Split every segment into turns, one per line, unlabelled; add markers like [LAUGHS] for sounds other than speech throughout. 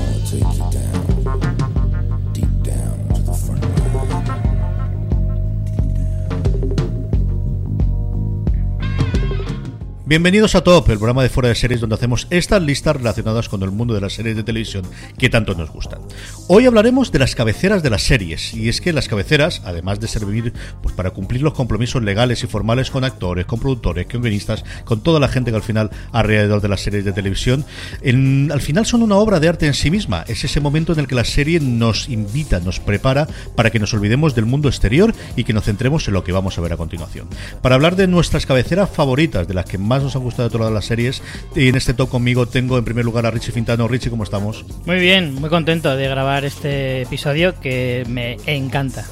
I'll take you down.
Bienvenidos a Top, el programa de fuera de series donde hacemos estas listas relacionadas con el mundo de las series de televisión que tanto nos gustan. Hoy hablaremos de las cabeceras de las series, y es que las cabeceras, además de servir pues, para cumplir los compromisos legales y formales con actores, con productores, con guionistas, con toda la gente que al final alrededor de las series de televisión, al final son una obra de arte en sí misma. Es ese momento en el que la serie nos invita, nos prepara para que nos olvidemos del mundo exterior y que nos centremos en lo que vamos a ver a continuación. Para hablar de nuestras cabeceras favoritas, de las que más nos han gustado de todas las series. Y en este top conmigo tengo en primer lugar a Richie Fintano. Richie, ¿cómo estamos?
Muy bien, muy contento de grabar este episodio que me encanta.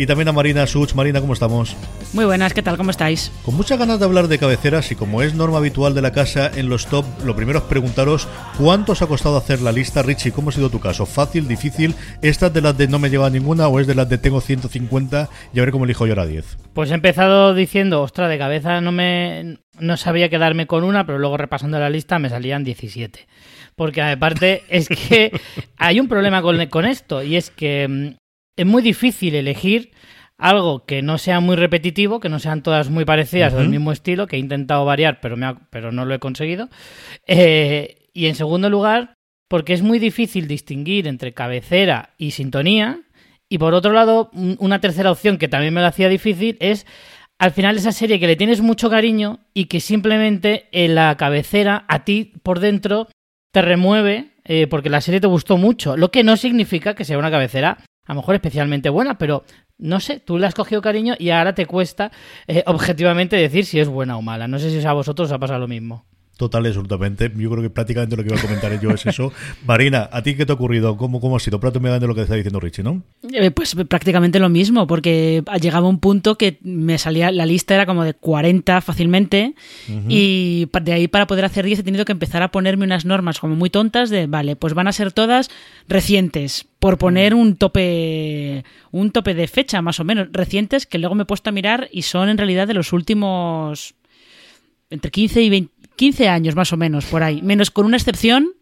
Y también a Marina Such. Marina, ¿cómo estamos?
Muy buenas, ¿qué tal? ¿Cómo estáis?
Con muchas ganas de hablar de cabeceras y como es norma habitual de la casa en los top, lo primero es preguntaros cuánto os ha costado hacer la lista. Richie, ¿cómo ha sido tu caso? ¿Fácil, difícil? ¿Esta de las de no me lleva ninguna o es de las de tengo 150 y a ver cómo elijo yo ahora 10?
Pues he empezado diciendo, ostras, de cabeza no me no sabía quedarme con una, pero luego repasando la lista me salían 17. Porque aparte [LAUGHS] es que hay un problema con, con esto y es que mm, es muy difícil elegir algo que no sea muy repetitivo, que no sean todas muy parecidas del mismo estilo, que he intentado variar, pero, me pero no lo he conseguido. Eh, y en segundo lugar, porque es muy difícil distinguir entre cabecera y sintonía. Y por otro lado, una tercera opción que también me lo hacía difícil es al final esa serie que le tienes mucho cariño y que simplemente en la cabecera a ti por dentro te remueve eh, porque la serie te gustó mucho, lo que no significa que sea una cabecera a lo mejor especialmente buena, pero no sé, tú le has cogido cariño y ahora te cuesta eh, objetivamente decir si es buena o mala. No sé si a vosotros os ha pasado lo mismo.
Total, absolutamente. Yo creo que prácticamente lo que iba a comentar yo es eso. [LAUGHS] Marina, ¿a ti qué te ha ocurrido? ¿Cómo, cómo ha sido? Prato me de lo que está diciendo Richie, ¿no?
Eh, pues prácticamente lo mismo, porque llegaba un punto que me salía, la lista era como de 40 fácilmente, y de ahí para poder hacer 10 he tenido que empezar a ponerme unas normas como muy tontas de, vale, pues van a ser todas recientes, por poner un tope, un tope de fecha más o menos, recientes que luego me he puesto a mirar y son en realidad de los últimos entre 15 y 20 15 años más o menos, por ahí. Menos con una excepción,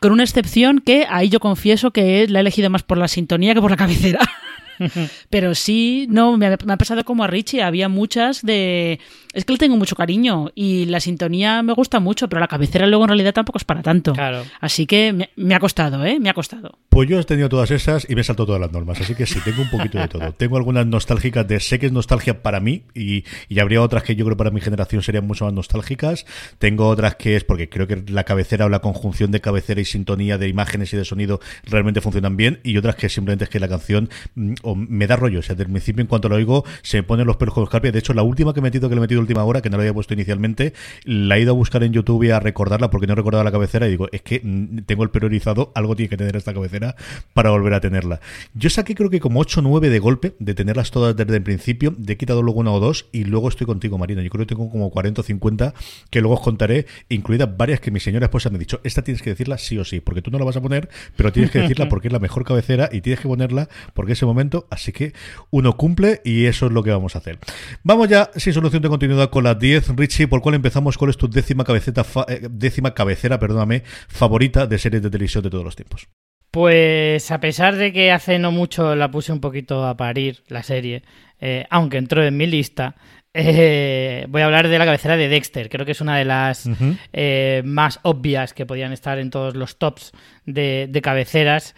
con una excepción que ahí yo confieso que la he elegido más por la sintonía que por la cabecera. [LAUGHS] [LAUGHS] Pero sí, no, me ha, me ha pasado como a Richie, había muchas de... Es que le tengo mucho cariño y la sintonía me gusta mucho, pero la cabecera luego en realidad tampoco es para tanto.
Claro.
Así que me, me ha costado, ¿eh? Me ha costado.
Pues yo he tenido todas esas y me he saltado todas las normas, así que sí, tengo un poquito de todo. [LAUGHS] Tengo algunas nostálgicas de sé que es nostalgia para mí y, y habría otras que yo creo para mi generación serían mucho más nostálgicas. Tengo otras que es porque creo que la cabecera o la conjunción de cabecera y sintonía de imágenes y de sonido realmente funcionan bien y otras que simplemente es que la canción mm, o me da rollo, o sea, desde el principio en cuanto lo oigo se ponen los pelos con escarpia. De hecho, la última que he metido, que le he metido última hora, que no lo había puesto inicialmente, la he ido a buscar en YouTube y a recordarla porque no recordaba la cabecera y digo, es que mm, tengo el priorizado, algo tiene que tener esta cabecera para volver a tenerla. Yo saqué creo que como 8 o 9 de golpe, de tenerlas todas desde el principio, de he quitado luego una o dos y luego estoy contigo, Marina. Yo creo que tengo como 40 o 50 que luego os contaré, incluidas varias que mi señora esposa me ha dicho, esta tienes que decirla sí o sí, porque tú no la vas a poner, pero tienes que decirla [LAUGHS] porque es la mejor cabecera y tienes que ponerla porque ese momento, así que uno cumple y eso es lo que vamos a hacer. Vamos ya, sin solución de continuidad, con las 10. Richie, ¿por cuál empezamos? ¿Cuál es tu décima, cabeceta fa- eh, décima cabecera perdóname, favorita de series de televisión de todos los tiempos?
Pues a pesar de que hace no mucho la puse un poquito a parir la serie, eh, aunque entró en mi lista, [LAUGHS] eh, voy a hablar de la cabecera de Dexter. Creo que es una de las eh, más obvias que podían estar en todos los tops de, de cabeceras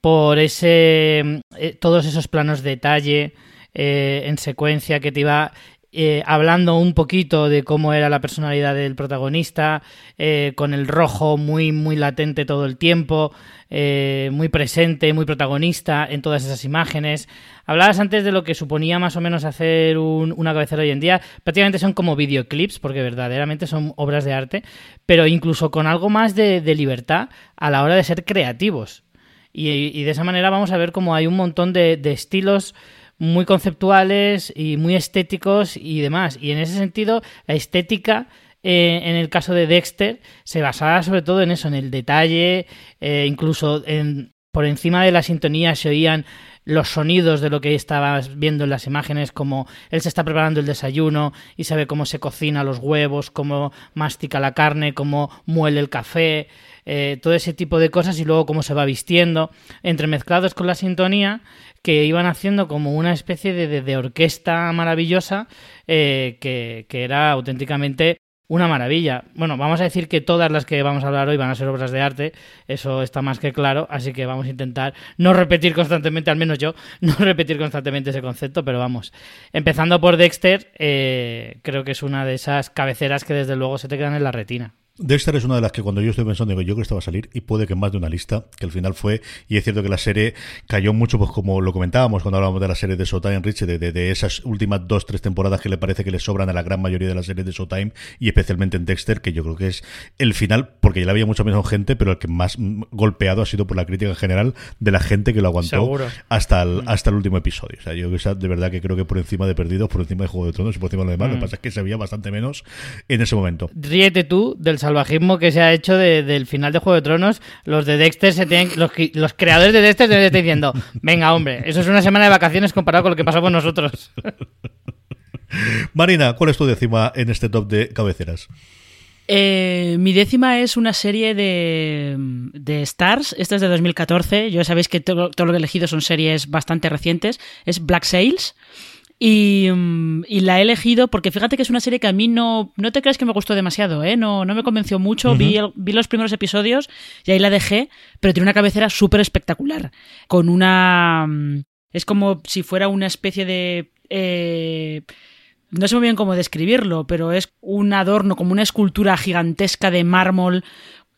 por ese eh, todos esos planos de detalle eh, en secuencia que te iba eh, hablando un poquito de cómo era la personalidad del protagonista, con el rojo muy, muy latente todo el tiempo, muy presente, muy protagonista en todas esas imágenes. Hablabas antes de lo que suponía más o menos hacer un- una cabecera hoy en día. Prácticamente son como videoclips, porque verdaderamente son obras de arte, pero incluso con algo más de, de libertad a la hora de ser creativos. Y, de esa manera vamos a ver cómo hay un montón de, de estilos muy conceptuales y muy estéticos y demás. Y en ese sentido, la estética, eh, en el caso de Dexter, se basaba sobre todo en eso, en el detalle, eh, incluso en, por encima de la sintonía se oían los sonidos de lo que estabas viendo en las imágenes, como él se está preparando el desayuno y sabe cómo se cocina los huevos, cómo mastica la carne, cómo muele el café, eh, todo ese tipo de cosas y luego cómo se va vistiendo, entremezclados con la sintonía que iban haciendo como una especie de, de- de orquesta maravillosa eh, que, que era auténticamente una maravilla. Bueno, vamos a decir que todas las que vamos a hablar hoy van a ser obras de arte, eso está más que claro, así que vamos a intentar no repetir constantemente, al menos yo, [LAUGHS] no repetir constantemente ese concepto, pero vamos. Empezando por Dexter, eh, creo que es una de esas cabeceras que desde luego se te quedan en la retina.
Dexter es una de las que cuando yo estoy pensando, digo, yo creo que esta va a salir y puede que más de una lista, que al final fue, y es cierto que la serie cayó mucho, pues como lo comentábamos cuando hablábamos de la serie de Showtime, Rich, de, de, de esas últimas dos, tres temporadas que le parece que le sobran a la gran mayoría de las series de Showtime, y especialmente en Dexter, que yo creo que es el final, porque ya la había mucha menos gente, pero el que más mm, golpeado ha sido por la crítica en general de la gente que lo aguantó
Seguro.
hasta el, hasta el último episodio. O sea, yo de verdad que creo que por encima de Perdidos, por encima de Juego de Tronos y por encima de lo demás, lo que pasa es que se veía bastante menos en ese momento.
Ríete tú del salvajismo que se ha hecho de- del final de Juego de Tronos. Los de Dexter se tienen, los, los creadores de Dexter se están diciendo, [LAUGHS] venga hombre, eso es una semana de vacaciones comparado con lo que pasamos nosotros. [LAUGHS]
Marina, ¿cuál es tu décima en este top de cabeceras?
Eh, mi décima es una serie de, de Stars. Esta es de 2014. Ya sabéis que todo, todo lo que he elegido son series bastante recientes. Es Black Sails. Y, mm, y la he elegido porque fíjate que es una serie que a mí no, no te crees que me gustó demasiado, ¿eh? No, no me convenció mucho. vi, el- vi los primeros episodios y ahí la dejé, pero tiene una cabecera súper espectacular. Con una. mm, Es como si fuera una especie de. eh, no sé muy bien cómo describirlo, pero es un adorno, como una escultura gigantesca de mármol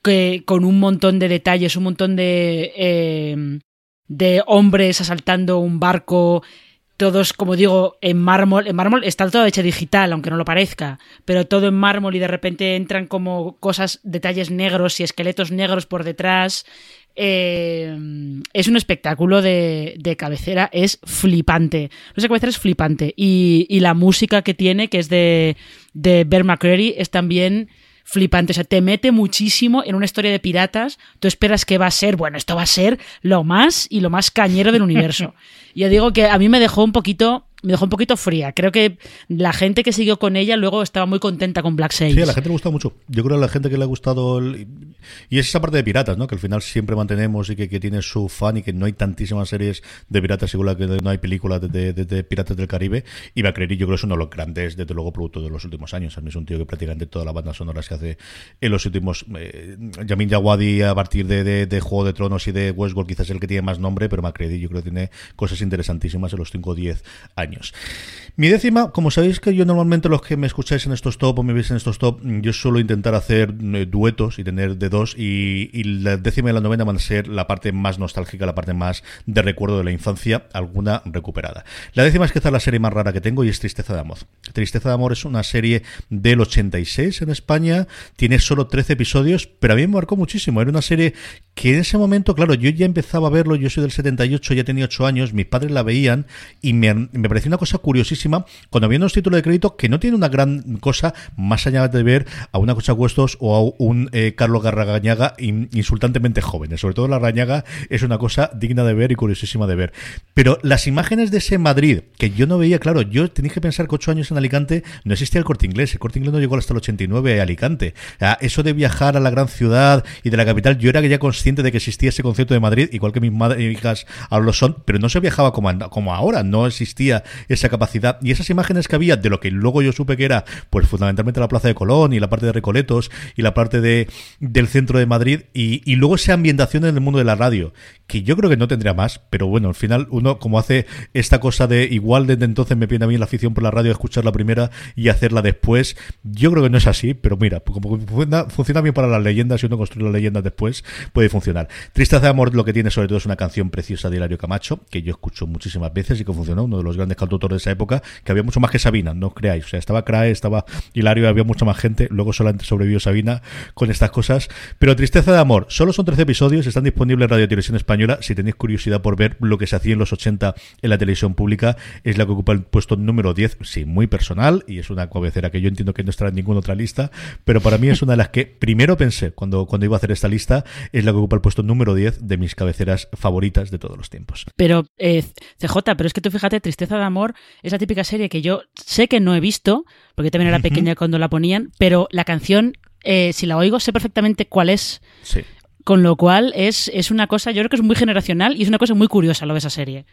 que, con un montón de detalles, un montón de, eh, de hombres asaltando un barco, todos, como digo, en mármol. En mármol está todo hecho digital, aunque no lo parezca, pero todo en mármol y de repente entran como cosas, detalles negros y esqueletos negros por detrás. Eh, es un espectáculo de, de cabecera, es flipante. Esa cabecera es flipante. Y, y la música que tiene, que es de, de Bear McCreary, es también flipante. O sea, te mete muchísimo en una historia de piratas. Tú esperas que va a ser, bueno, esto va a ser lo más y lo más cañero del universo. [LAUGHS] y ya digo que a mí me dejó un poquito me dejó un poquito fría. Creo que la gente que siguió con ella luego estaba muy contenta con Black Sails.
Sí, a la gente le gustó mucho. Yo creo que a la gente que le ha gustado. Y es esa parte de piratas, ¿no? Que al final siempre mantenemos y que, tiene su fan y que no hay tantísimas series de piratas, igual que no hay películas de, piratas del Caribe. Y va a creer, y yo creo que es uno de los grandes, desde luego, productos de los últimos años. A mí es un tío que prácticamente toda la banda sonora se hace en los últimos. Eh, Yamin Yawadi, a partir de, Juego de Tronos y de Westworld, quizás es el que tiene más nombre, pero Macready yo creo que tiene cosas interesantísimas en los 5 o 10 años. Mi décima, como sabéis que yo normalmente los que me escucháis en estos top o me veis en estos top, yo suelo intentar hacer eh, duetos y tener de dos y, la décima y la novena van a ser la parte más nostálgica, la parte más de recuerdo de la infancia, alguna recuperada. La décima es quizá la serie más rara que tengo y es Tristeza de Amor. Tristeza de Amor es una serie del 86 en España, tiene solo 13 episodios, pero a mí me marcó muchísimo. Era una serie que en ese momento, claro, yo ya empezaba a verlo, yo soy del 78, ya tenía 8 años, mis padres la veían y me, me pareció una cosa curiosísima cuando había unos títulos de crédito que no tiene una gran cosa más allá de ver a una Cosa Cuestos o a un eh, Carlos Garragañaga insultantemente jóvenes. Sobre todo la Rañaga es una cosa digna de ver y curiosísima de ver. Pero las imágenes de ese Madrid, que yo no veía, claro, yo tenía que pensar que 8 años en Alicante no existía el corte inglés. El corte inglés no llegó hasta el 89 a Alicante. eso de viajar a la gran ciudad y de la capital, yo era ya consciente de que existía ese concepto de Madrid, igual que mis madres y hijas ahora lo son, pero no se viajaba como, como ahora, no existía esa capacidad. Y esas imágenes que había de lo que luego yo supe que era, pues fundamentalmente la Plaza de Colón y la parte de Recoletos y la parte de, del centro de Madrid y, y luego esa ambientación en el mundo de la radio, que yo creo que no tendría más, pero bueno, al final uno como hace esta cosa de igual desde entonces me viene a mí la afición por la radio a escuchar la primera y hacerla después, yo creo que no es así, pero mira, como funciona, bien para las leyendas y uno construye las leyendas después, puede funcionar. Tristeza de amor lo que tiene sobre todo es una canción preciosa de Hilario Camacho, que yo escucho muchísimas veces y que funcionó, uno de los grandes cantautores de esa época, que había mucho más que Sabina, no creáis, o sea, estaba Crae, estaba Hilario, había mucha más gente, luego solamente sobrevivió Sabina con estas cosas, pero Tristeza de amor, solo son 13 episodios, están disponibles en Radio Televisión Española, si tenéis curiosidad por ver lo que se hacía en los 80 en la televisión pública, es la que ocupa el puesto número 10, sí, muy personal, y es una cabecera que yo entiendo que no estará en ninguna otra lista, pero para mí es una de las que primero pensé cuando, cuando iba a hacer esta lista, es la que ocupa el puesto número 10 de mis cabeceras favoritas de todos los tiempos.
Pero, eh, CJ, pero es que tú fíjate, Tristeza de Amor es la típica serie que yo sé que no he visto, porque también era pequeña cuando la ponían, pero la canción eh, si la oigo, sé perfectamente cuál es.
Sí.
Con lo cual es, es una cosa, yo creo que es muy generacional y es una cosa muy curiosa lo de esa serie.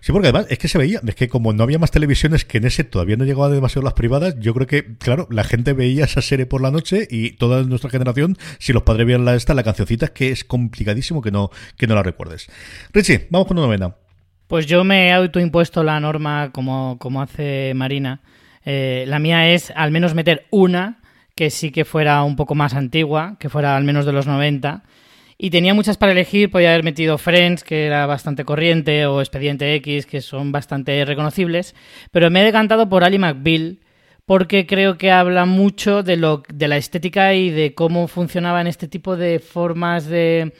Sí, porque además es que se veía, es que como no había más televisiones que en ese todavía no llegaban demasiado las privadas, yo creo que, claro, la gente veía esa serie por la noche y toda nuestra generación, si los padres vieran la esta, la cancioncita, es que es complicadísimo que no, que no la recuerdes. Richie, vamos con una novena.
Pues yo me he autoimpuesto la norma como, como hace Marina. Eh, la mía es al menos meter una que sí que fuera un poco más antigua, que fuera al menos de los 90. Y tenía muchas para elegir, podía haber metido Friends, que era bastante corriente, o Expediente X, que son bastante reconocibles, pero me he decantado por Ali McBeal, porque creo que habla mucho de, lo, de la estética y de cómo funcionaban este tipo de formas de,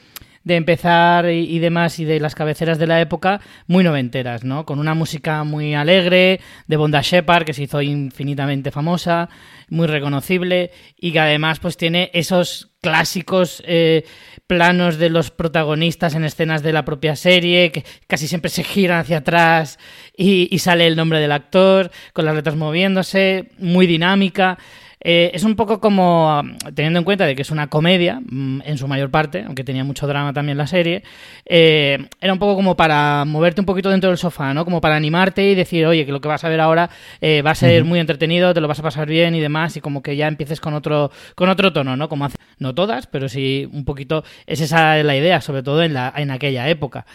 de empezar y, demás y de las cabeceras de la época muy noventeras, ¿no? Con una música muy alegre de Bonda Shepard que se hizo infinitamente famosa, muy reconocible y que además pues tiene esos clásicos eh, planos de los protagonistas en escenas de la propia serie que casi siempre se giran hacia atrás y, y sale el nombre del actor con las letras moviéndose, muy dinámica. Eh, es un poco como, teniendo en cuenta de que es una comedia, mm, en su mayor parte, aunque tenía mucho drama también la serie, eh, era un poco como para moverte un poquito dentro del sofá, ¿no? Como para animarte y decir, oye, que lo que vas a ver ahora eh, va a ser muy entretenido, te lo vas a pasar bien y demás, y como que ya empieces con otro, con otro tono, ¿no? Como hace, no todas, pero sí un poquito, es esa la idea, sobre todo en, la, en aquella época.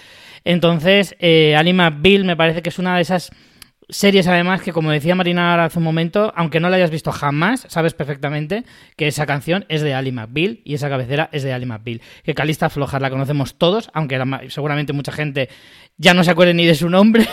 Entonces, Anima Bill me parece que es una de esas Series además que, como decía Marina hace un momento, aunque no la hayas visto jamás, sabes perfectamente que esa canción es de Ali McBeal y esa cabecera es de Ali McBeal. Que Calista Flojas la conocemos todos, aunque seguramente mucha gente ya no se acuerde ni de su nombre,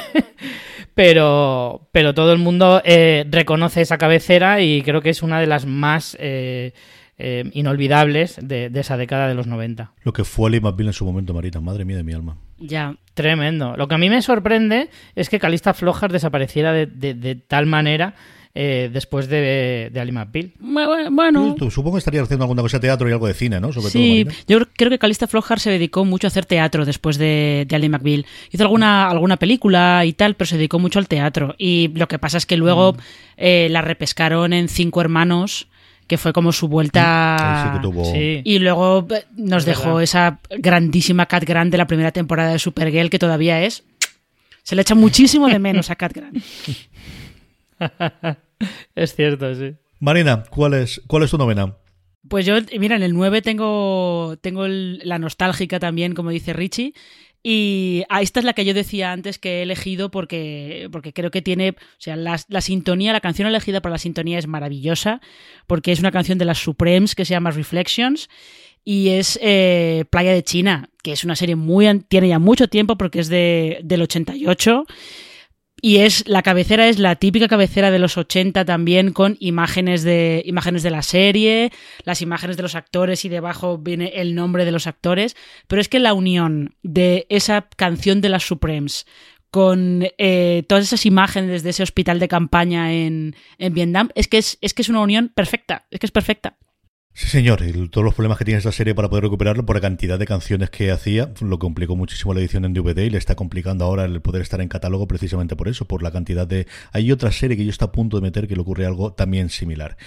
[LAUGHS] pero, pero todo el mundo eh, reconoce esa cabecera y creo que es una de las más... Eh, eh, inolvidables de, esa década de los 90.
Lo que fue Ali McBeal en su momento, Marita, madre mía de mi alma.
Ya.
Tremendo. Lo que a mí me sorprende es que Calista Flojas desapareciera de, tal manera eh, después de, de Ali McBeal.
Bueno,
Tú, supongo que estarías haciendo alguna cosa de teatro y algo de cine, ¿no? Sobre
sí,
todo,
yo creo que Calista Flockhart se dedicó mucho a hacer teatro después de, de Ali McBeal. Hizo alguna, alguna película y tal, pero se dedicó mucho al teatro. Y lo que pasa es que luego eh, la repescaron en Cinco Hermanos, que fue como su vuelta.
Sí que tuvo-
Sí.
Y luego eh, nos dejó
verdad.
esa grandísima Cat Grant de la primera temporada de Supergirl, que todavía es. Se le echa muchísimo de menos a Cat Grant. [LAUGHS]
Es cierto, sí.
Marina, ¿cuál es, ¿cuál es tu novena?
Pues yo, mira, en el 9 tengo, tengo el- la nostálgica también, como dice Richie. Y ah, esta es la que yo decía antes que he elegido porque, porque creo que tiene, o sea, la, la sintonía, la canción elegida para la sintonía es maravillosa, porque es una canción de las Supremes que se llama Reflections y es eh, Playa de China, que es una serie muy, tiene ya mucho tiempo porque es de, del 88 y es la cabecera es la típica cabecera de los 80 también con imágenes de imágenes de la serie, las imágenes de los actores y debajo viene el nombre de los actores, pero es que la unión de esa canción de las Supremes con eh, todas esas imágenes de ese hospital de campaña en, en Vietnam es que es, es que es una unión perfecta, es que es perfecta.
Sí, señor, y todos los problemas que tiene esta serie para poder recuperarlo por la cantidad de canciones que hacía, lo complicó muchísimo la edición en DVD y le está complicando ahora el poder estar en catálogo precisamente por eso, por la cantidad de... Hay otra serie que yo está a punto de meter que le ocurre algo también similar.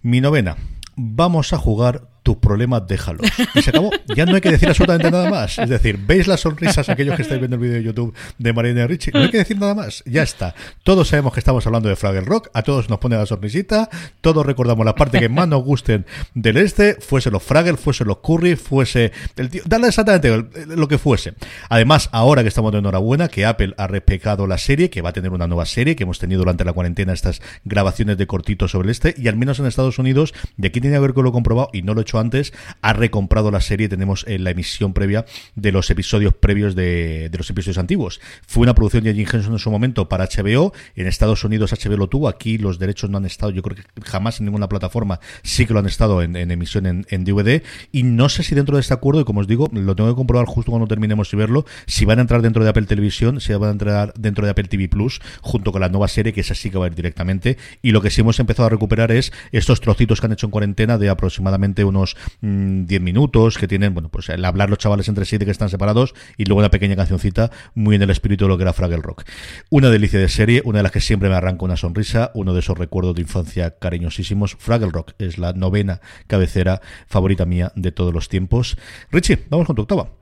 Mi novena, vamos a jugar tus problemas, déjalos. Y se acabó. Ya no hay que decir absolutamente nada más. Es decir, ¿veis las sonrisas aquellos que estáis viendo el vídeo de YouTube de Marina y Richie? No hay que decir nada más. Ya está. Todos sabemos que estamos hablando de Fraggle Rock. A todos nos pone la sonrisita. Todos recordamos la parte que más nos gusten del este. Fuese los Fraggle, fuese los Curry, fuese el tío. Dale exactamente lo que fuese. Además, ahora que estamos de enhorabuena, que Apple ha respecado la serie, que va a tener una nueva serie, que hemos tenido durante la cuarentena estas grabaciones de cortitos sobre el este, y al menos en Estados Unidos, y aquí tiene que ver que lo comprobado y no lo he hecho antes, ha recomprado la serie. Tenemos en la emisión previa de los episodios previos de, los episodios antiguos. Fue una producción de Jim Henson en su momento para HBO. En Estados Unidos HBO lo tuvo. Aquí los derechos no han estado, yo creo que jamás en ninguna plataforma. Sí que lo han estado en, emisión en, en DVD. Y no sé si dentro de este acuerdo, y como os digo, lo tengo que comprobar justo cuando terminemos de verlo, si van a entrar dentro de Apple Televisión, si van a entrar dentro de Apple TV Plus, junto con la nueva serie, que esa sí que va a ir directamente. Y lo que sí hemos empezado a recuperar es estos trocitos que han hecho en cuarentena de aproximadamente unos mm, 10 minutos, que tienen, bueno, pues el hablar los chavales entre sí de que están separados, y luego una pequeña cancioncita muy en el espíritu de lo que era Fraggle Rock. Una delicia de serie, una de las que siempre me arranca una sonrisa, uno de esos recuerdos de infancia cariñosísimos. Fraggle Rock es la novena cabecera favorita mía de todos los tiempos. Richie, vamos con tu octava.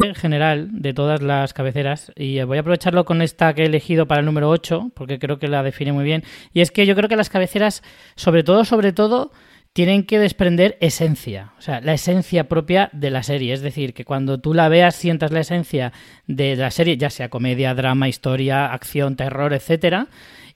En general de todas las cabeceras y voy a aprovecharlo con esta que he elegido para el número 8 porque creo que la define muy bien y es que yo creo que las cabeceras sobre todo sobre todo tienen que desprender esencia, o sea, la esencia propia de la serie, es decir, que cuando tú la veas sientas la esencia de la serie, ya sea comedia, drama, historia, acción, terror, etcétera,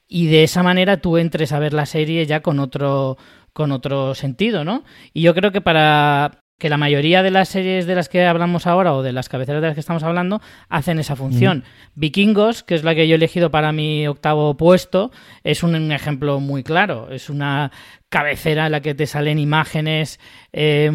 y de esa manera tú entres a ver la serie ya con otro con otro sentido, ¿no? Y yo creo que para que la mayoría de las series de las que hablamos ahora o de las cabeceras de las que estamos hablando hacen esa función. Vikingos, que es la que yo he elegido para mi octavo puesto, es un ejemplo muy claro. Es una cabecera en la que te salen imágenes eh,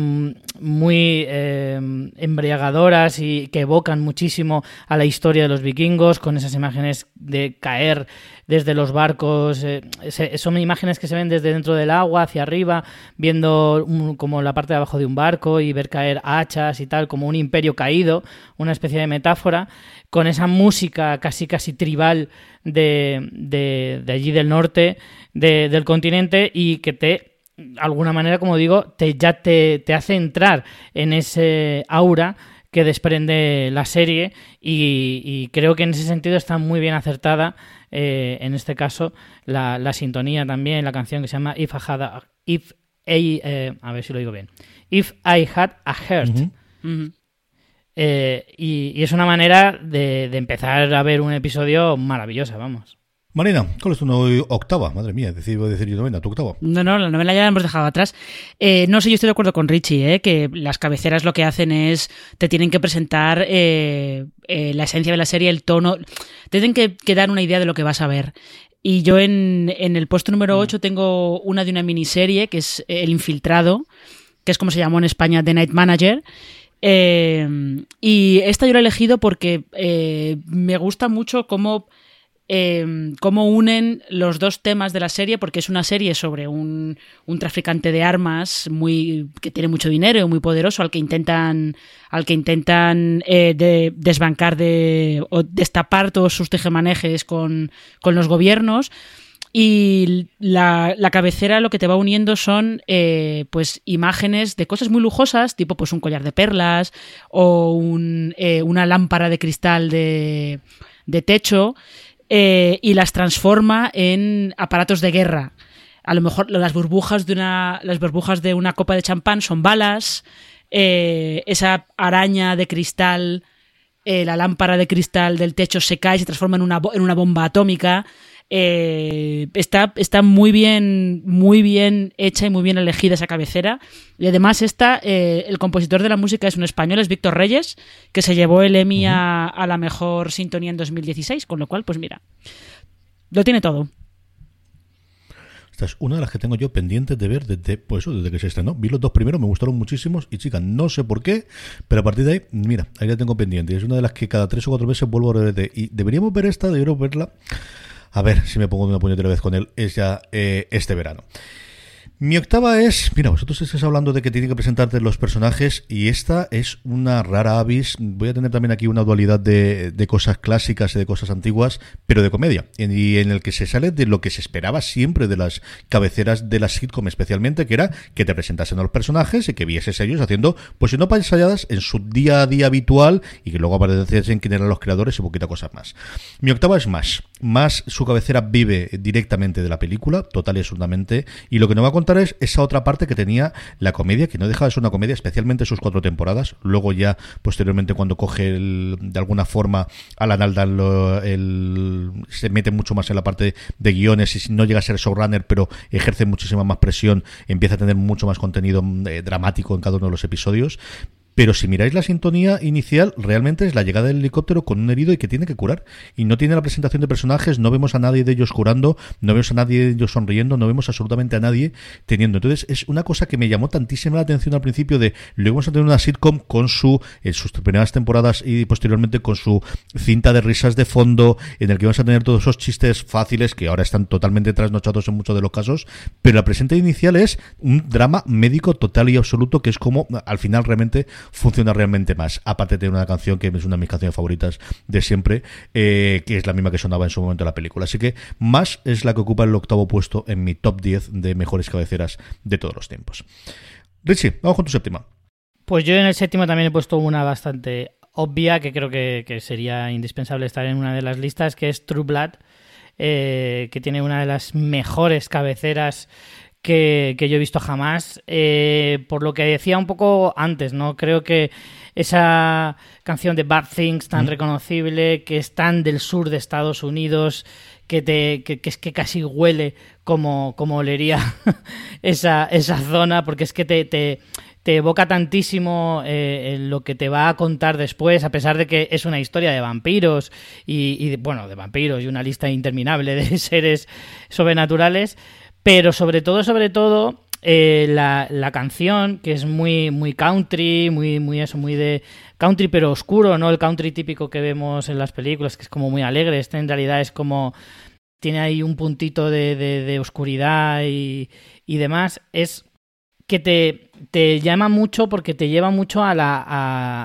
muy eh, embriagadoras y que evocan muchísimo a la historia de los vikingos, con esas imágenes de caer desde los barcos. Eh, se, son imágenes que se ven desde dentro del agua hacia arriba, viendo un, como la parte de abajo de un barco y ver caer hachas y tal, como un imperio caído, una especie de metáfora, con esa música casi casi tribal de, de, allí del norte del continente y que te, de alguna manera, como digo, te, ya te, te hace entrar en ese aura que desprende la serie y, creo que en ese sentido está muy bien acertada eh, en este caso la, la, sintonía también la canción que se llama If I Had a, If eh, a ver si lo digo bien If I Had a Heart eh, y, es una manera de, de empezar a ver un episodio maravillosa vamos
Marina, ¿cuál es tu octava? Madre mía, decir, decir yo novena, tu octava.
No, no, la novela ya la hemos dejado atrás. Eh, no sé, yo estoy de acuerdo con Richie, eh, que las cabeceras lo que hacen es, te tienen que presentar eh, la esencia de la serie, el tono, te tienen que, dar una idea de lo que vas a ver. Y yo en, el puesto número 8 tengo una de una miniserie, que es El Infiltrado, que es como se llamó en España The Night Manager. Y esta yo la he elegido porque me gusta mucho cómo eh, cómo unen los dos temas de la serie, porque es una serie sobre un, traficante de armas muy que tiene mucho dinero y muy poderoso, al que intentan, al que intentan eh, desbancar de, o destapar todos sus tejemanejes con, con los gobiernos. Y la, cabecera lo que te va uniendo son eh, pues imágenes de cosas muy lujosas, tipo pues un collar de perlas o un, eh, una lámpara de cristal de, de techo eh, y las transforma en aparatos de guerra. A lo mejor las burbujas de una, las burbujas de una copa de champán son balas, esa araña de cristal, la lámpara de cristal del techo se cae y se transforma en una, en una bomba atómica. Eh, está, está muy bien, muy bien hecha y muy bien elegida esa cabecera. Y además, esta, eh, el compositor de la música es un español, es Víctor Reyes, que se llevó el Emmy a, la mejor sintonía en 2016, con lo cual, pues mira, lo tiene todo.
Esta es una de las que tengo yo pendientes de ver desde, pues desde que se estrenó. Vi los dos primeros, me gustaron muchísimos y chica, no sé por qué, pero a partir de ahí, mira, ahí la tengo pendiente. Es una de las que cada tres o cuatro meses vuelvo a ver. Y deberíamos ver esta, deberíamos verla a ver si me pongo una puñetera vez con él, es ya eh, este verano. Mi octava es, mira, vosotros estáis hablando de que tienen que presentarte los personajes y esta es una rara avis. Voy a tener también aquí una dualidad de, cosas clásicas y de cosas antiguas, pero de comedia, y en el que se sale de lo que se esperaba siempre de las cabeceras de la sitcom especialmente, que era que te presentasen a los personajes y que vieses ellos haciendo, pues si no paisalladas en su día a día habitual y que luego apareciesen quién eran los creadores y poquita cosas más. Mi octava es más. Más su cabecera vive directamente de la película, total y absolutamente, y lo que no va a contar es esa otra parte que tenía la comedia, que no deja de ser una comedia, especialmente sus cuatro temporadas. Luego ya, posteriormente, cuando coge de alguna forma a la Nalda, se mete mucho más en la parte de guiones y no llega a ser showrunner, pero ejerce muchísima más presión, empieza a tener mucho más contenido eh, dramático en cada uno de los episodios. Pero si miráis la sintonía inicial, realmente es la llegada del helicóptero con un herido y que tiene que curar. Y no tiene la presentación de personajes, no vemos a nadie de ellos curando, no vemos a nadie de ellos sonriendo, no vemos absolutamente a nadie teniendo. Entonces es una cosa que me llamó tantísima la atención al principio de luego vamos a tener una sitcom con su, en sus primeras temporadas y posteriormente con su cinta de risas de fondo, en el que vamos a tener todos esos chistes fáciles que ahora están totalmente trasnochados en muchos de los casos. Pero la presente inicial es un drama médico total y absoluto que es como al final realmente funciona realmente más. Aparte de una canción que es una de mis canciones favoritas de siempre, eh, que es la misma que sonaba en su momento en la película. Así que más es la que ocupa el octavo puesto en mi top 10 de mejores cabeceras de todos los tiempos. Richie, vamos con tu séptima.
Pues yo en el séptimo también he puesto una bastante obvia que creo que, sería indispensable estar en una de las listas, que es True Blood, eh, que tiene una de las mejores cabeceras que, yo he visto jamás. Eh, por lo que decía un poco antes, ¿no? Creo que esa canción de Bad Things tan reconocible, que es tan del sur de Estados Unidos, que te que, es que casi huele como, como olería [LAUGHS] esa, esa zona, porque es que te, te, evoca tantísimo eh, lo que te va a contar después, a pesar de que es una historia de vampiros y, y bueno, de vampiros y una lista interminable de [LAUGHS] seres sobrenaturales pero sobre todo, sobre todo, eh, la, la, canción, que es muy, muy country, muy, muy eso, muy de country pero oscuro, no el country típico que vemos en las películas, que es como muy alegre. Este en realidad es como. tiene ahí un puntito de, de, oscuridad y, y, demás. Es que te, te, llama mucho porque te lleva mucho a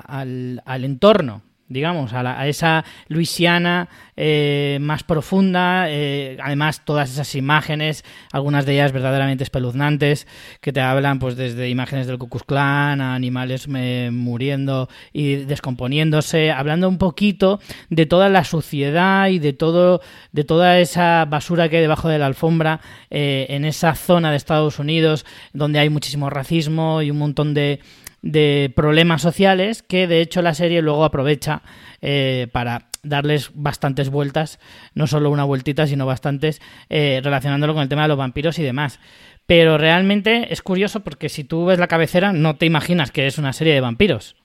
al, al entorno digamos, a, esa Luisiana eh, más profunda, eh, además todas esas imágenes, algunas de ellas verdaderamente espeluznantes, que te hablan pues desde imágenes del Ku Klux Klan a animales eh, muriendo y descomponiéndose, hablando un poquito de toda la suciedad y de todo de toda esa basura que hay debajo de la alfombra en esa zona de Estados Unidos donde hay muchísimo racismo y un montón de de problemas sociales que de hecho la serie luego aprovecha eh, para darles bastantes vueltas, no solo una vueltita, sino bastantes, eh, relacionándolo con el tema de los vampiros y demás. Pero realmente es curioso porque si tú ves la cabecera no te imaginas que es una serie de vampiros.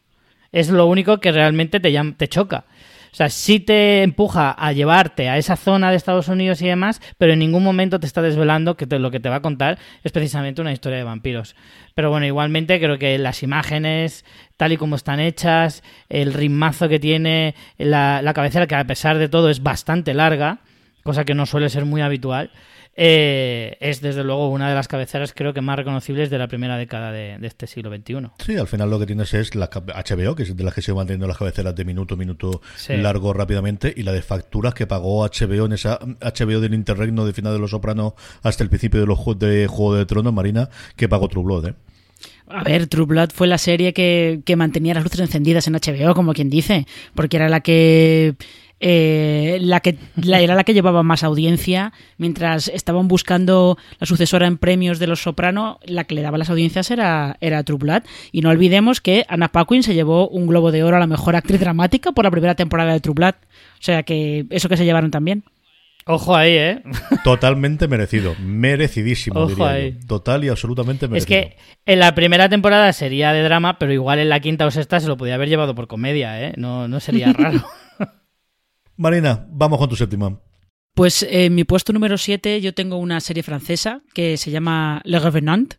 Es lo único que realmente te, te choca. O sea, sí te empuja a llevarte a esa zona de Estados Unidos y demás, pero en ningún momento te está desvelando que lo que te va a contar es precisamente una historia de vampiros. Pero bueno, igualmente creo que las imágenes, tal y como están hechas, el ritmazo que tiene la, la cabecera, que a pesar de todo es bastante larga, cosa que no suele ser muy habitual, eh, es desde luego una de las cabeceras creo que más reconocibles de la primera década de, este siglo XXI.
Sí, al final lo que tienes es la HBO, que es de las que se van manteniendo las cabeceras de minuto a minuto largo rápidamente, y la de facturas que pagó HBO en esa HBO del interregno de final de Los Sopranos hasta el principio de los de Juego de Tronos, Marina, que pagó True Blood, ¿eh?
A ver, True Blood fue la serie que, que mantenía las luces encendidas en HBO, como quien dice, porque era la que eh, la que era la que llevaba más audiencia mientras estaban buscando la sucesora en premios de Los Soprano la que le daba las audiencias era, era True Blood y no olvidemos que Anna Paquin se llevó un Globo de Oro a la mejor actriz dramática por la primera temporada de True Blood o sea que eso que se llevaron también
Ojo ahí, ¿eh?
Totalmente merecido, merecidísimo, diría Total y absolutamente merecido.
Es que en la primera temporada sería de drama, pero igual en la quinta o sexta se lo podía haber llevado por comedia, ¿eh? No, no sería raro. [LAUGHS]
Marina, vamos con tu séptima.
Pues en mi puesto número 7 yo tengo una serie francesa que se llama Le Revenant.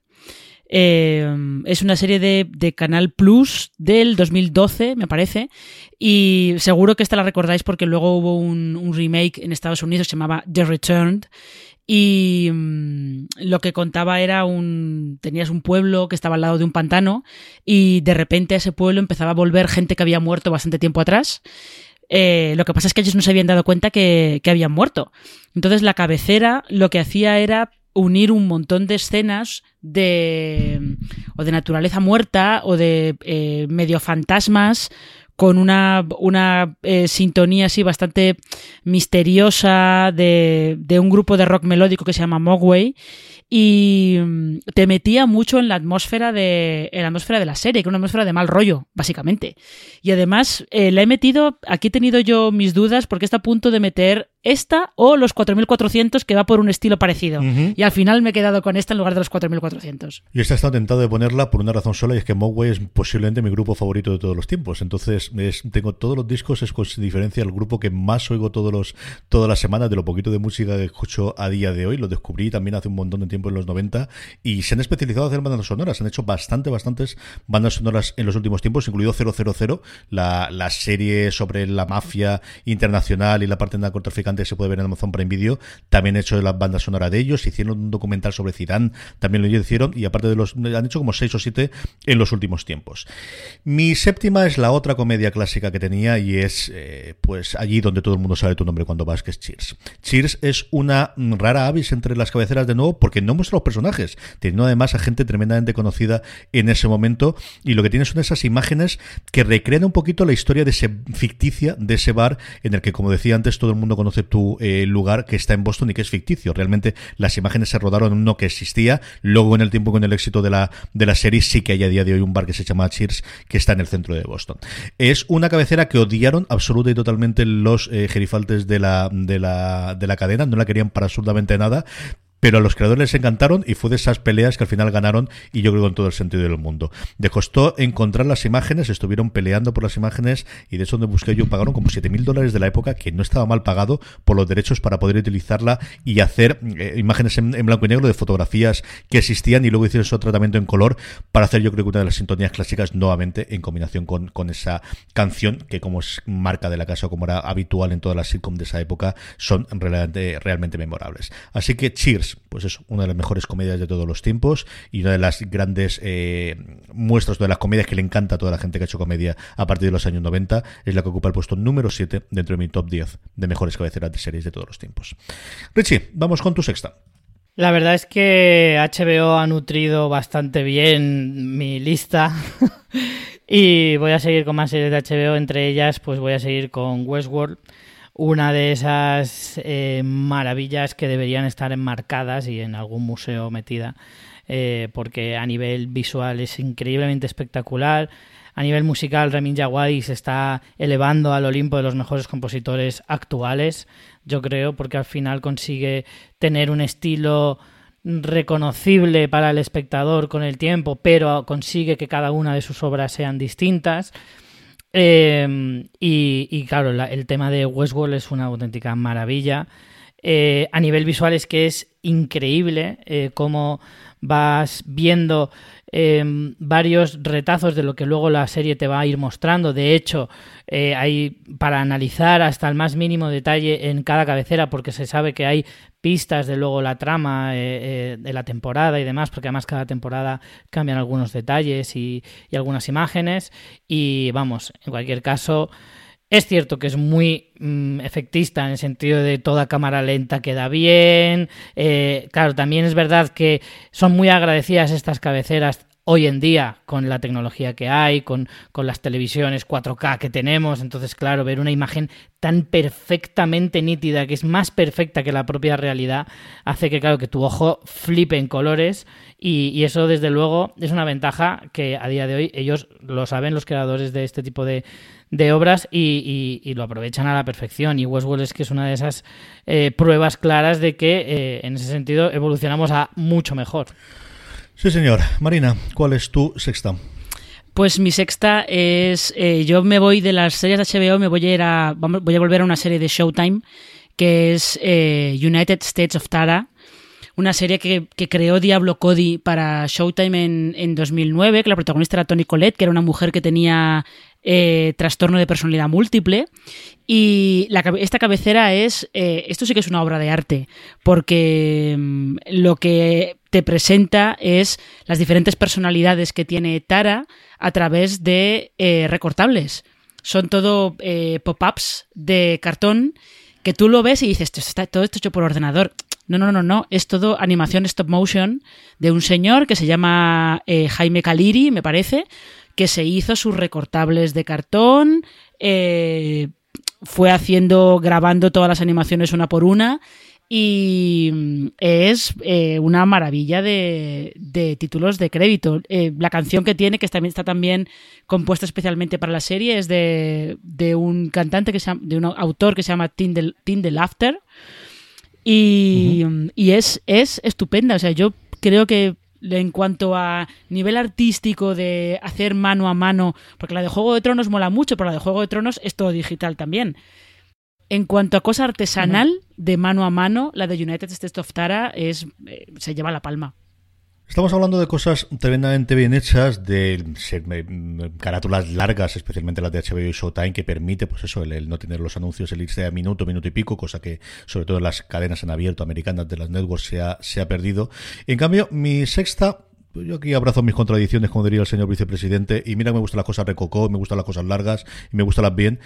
Eh, es una serie de, Canal Plus del 2012, me parece. Y seguro que esta la recordáis porque luego hubo un, remake en Estados Unidos que se llamaba The Returned. Y mm, lo que contaba era un. Tenías un pueblo que estaba al lado de un pantano. Y de repente a ese pueblo empezaba a volver gente que había muerto bastante tiempo atrás. Eh, lo que pasa es que ellos no se habían dado cuenta que, habían muerto. Entonces la cabecera lo que hacía era unir un montón de escenas de o de naturaleza muerta o de eh, medio fantasmas con una, una eh, sintonía así bastante misteriosa de, de, un grupo de rock melódico que se llama Mogwai y mm, te metía mucho en la atmósfera de en la atmósfera de la serie, que es una atmósfera de mal rollo, básicamente. Y además eh, la he metido, aquí he tenido yo mis dudas porque está a punto de meter esta o los 4400 que va por un estilo parecido. Y al final me he quedado con esta en lugar de los 4400.
Y esta he estado tentado de ponerla por una razón sola y es que Mogwai es posiblemente mi grupo favorito de todos los tiempos. Entonces tengo todos los discos, es con diferencia el grupo que más oigo todos los, todas las semanas de lo poquito de música que escucho a día de hoy. Lo descubrí también hace un montón de tiempo en los 90 y se han especializado en hacer bandas sonoras. Han hecho bastante, bastantes bandas sonoras en los últimos tiempos, incluido 000, la, la serie sobre la mafia internacional y la parte narcotraficante se puede ver en Amazon Prime Video, también he hecho las bandas sonoras de ellos, hicieron un documental sobre Zidane, también lo hicieron, y aparte de los, han hecho como seis o siete en los últimos tiempos. Mi séptima es la otra comedia clásica que tenía y es, eh, pues, allí donde todo el mundo sabe tu nombre cuando vas, que es Cheers. Cheers es una rara avis entre las cabeceras de nuevo porque no muestra los personajes, teniendo además a gente tremendamente conocida en ese momento y lo que tiene son esas imágenes que recrean un poquito la historia de ese ficticia, de ese bar en el que, como decía antes, todo el mundo conoce tu eh, lugar que está en Boston y que es ficticio. Realmente las imágenes se rodaron en uno que existía. Luego, en el tiempo con el éxito de la, de la serie, sí que hay a día de hoy un bar que se llama Cheers, que está en el centro de Boston. Es una cabecera que odiaron absoluta y totalmente los eh, gerifaltes de la, de, la, de la cadena. No la querían para absolutamente nada pero a los creadores les encantaron y fue de esas peleas que al final ganaron y yo creo con todo el sentido del mundo. Le costó encontrar las imágenes, estuvieron peleando por las imágenes y de eso donde busqué yo pagaron como 7 mil dólares de la época, que no estaba mal pagado por los derechos para poder utilizarla y hacer eh, imágenes en, blanco y negro de fotografías que existían y luego hicieron su tratamiento en color para hacer yo creo que una de las sintonías clásicas nuevamente en combinación con, con esa canción que como es marca de la casa como era habitual en todas las sitcoms de esa época son realmente, realmente memorables. Así que cheers es, pues eso, una de las mejores comedias de todos los tiempos y una de las grandes eh, muestras de las comedias que le encanta a toda la gente que ha hecho comedia a partir de los años 90. Es la que ocupa el puesto número 7 dentro de mi top 10 de mejores cabeceras de series de todos los tiempos. Richie, vamos con tu sexta.
La verdad es que HBO ha nutrido bastante bien mi lista [LAUGHS] y voy a seguir con más series de HBO, entre ellas pues voy a seguir con Westworld, una de esas eh, maravillas que deberían estar enmarcadas y en algún museo metida, eh, porque a nivel visual es increíblemente espectacular. A nivel musical, Ramin Djawadi se está elevando al Olimpo de los mejores compositores actuales yo creo, porque al final consigue tener un estilo reconocible para el espectador con el tiempo, pero consigue que cada una de sus obras sean distintas. Eh, y, claro, el tema de Westworld es una auténtica maravilla. Eh, a nivel visual es que es increíble eh, cómo vas viendo Em, varios retazos de lo que luego la serie te va a ir mostrando. De hecho, eh, hay para analizar hasta el más mínimo detalle en cada cabecera, porque se sabe que hay pistas de luego la trama eh, eh, de la temporada y demás, porque además cada temporada cambian algunos detalles y, algunas imágenes. Y vamos, en cualquier caso. Es cierto que es muy mm, efectista en el sentido de toda cámara lenta queda bien. Eh, claro, también es verdad que son muy agradecidas estas cabeceras hoy en día con la tecnología que hay, con, con, las televisiones 4K que tenemos. Entonces, claro, ver una imagen tan perfectamente nítida, que es más perfecta que la propia realidad, hace que, claro, que tu ojo flipe en colores. Y, y eso, desde luego, es una ventaja que a día de hoy ellos lo saben, los creadores de este tipo de, de obras y, lo aprovechan a la perfección. Y Westworld es que es una de esas eh, pruebas claras de que eh, en ese sentido evolucionamos a mucho mejor.
Sí, señor. Marina, ¿cuál es tu sexta?
Pues mi sexta es, eh, yo me voy de las series de HBO, me voy a ir a, voy a volver a una serie de Showtime que es United States of Tara, una serie que, creó Diablo Cody para Showtime en, en, 2009, que la protagonista era Tony Collette, que era una mujer que tenía eh, trastorno de personalidad múltiple. Y esta cabecera es, eh, esto sí que es una obra de arte, porque mm, lo que presenta es las diferentes personalidades que tiene Tara a través de eh, recortables. Son todo pop-ups de cartón que tú lo ves y dices, está todo esto hecho por ordenador. No, no, no, no. Es todo animación stop motion de un señor que se llama Jaime Caliri, me parece, que se hizo sus recortables de cartón, eh, fue haciendo, grabando todas las animaciones una por una y mm, es eh, una maravilla de, títulos de crédito. Eh, la canción que tiene, que también está también compuesta especialmente para la serie, es de, un cantante que se llama, de un autor que se llama Tim de, Laughter. Y, y es, es estupenda. O sea, yo creo que en cuanto a nivel artístico de hacer mano a mano, porque la de Juego de Tronos mola mucho, pero la de Juego de Tronos es todo digital también. En cuanto a cosa artesanal, de mano a mano, la de United States of Tara es, eh, se lleva la palma.
Estamos hablando de cosas tremendamente bien hechas, de carátulas largas, especialmente las de HBO y Showtime, que permite, pues eso, el, no tener los anuncios, el irse a minuto, minuto y pico, cosa que, sobre todo en las cadenas en abierto americanas de las networks, se ha, se ha perdido. En cambio, mi sexta yo aquí abrazo mis contradicciones, como diría el señor vicepresidente, y mira, me gustan las cosas recocó, me gustan las cosas largas, y me gustan las bien,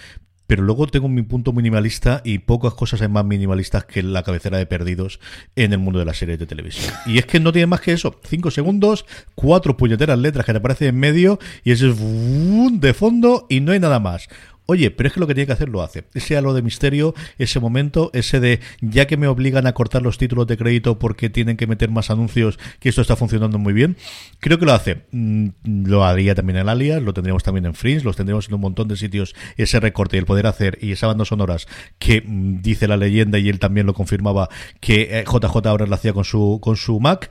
pero luego tengo mi punto minimalista y pocas cosas hay más minimalistas que la cabecera de perdidos en el mundo de las series de televisión. Y es que no tiene más que eso, cinco segundos, cuatro puñeteras letras que te aparecen en medio y ese es de fondo y no hay nada más. Oye, pero es que lo que tiene que hacer lo hace. Ese halo de misterio, ese momento, ese de ya que me obligan a cortar los títulos de crédito porque tienen que meter más anuncios, que esto está funcionando muy bien. Creo que lo hace. Mm, lo haría también en Alias, lo tendríamos también en Fringe, los tendríamos en un montón de sitios. Ese recorte y el poder hacer y esas bandas sonoras que mm, dice la leyenda y él también lo confirmaba que JJ eh, ahora lo hacía con su, con su Mac.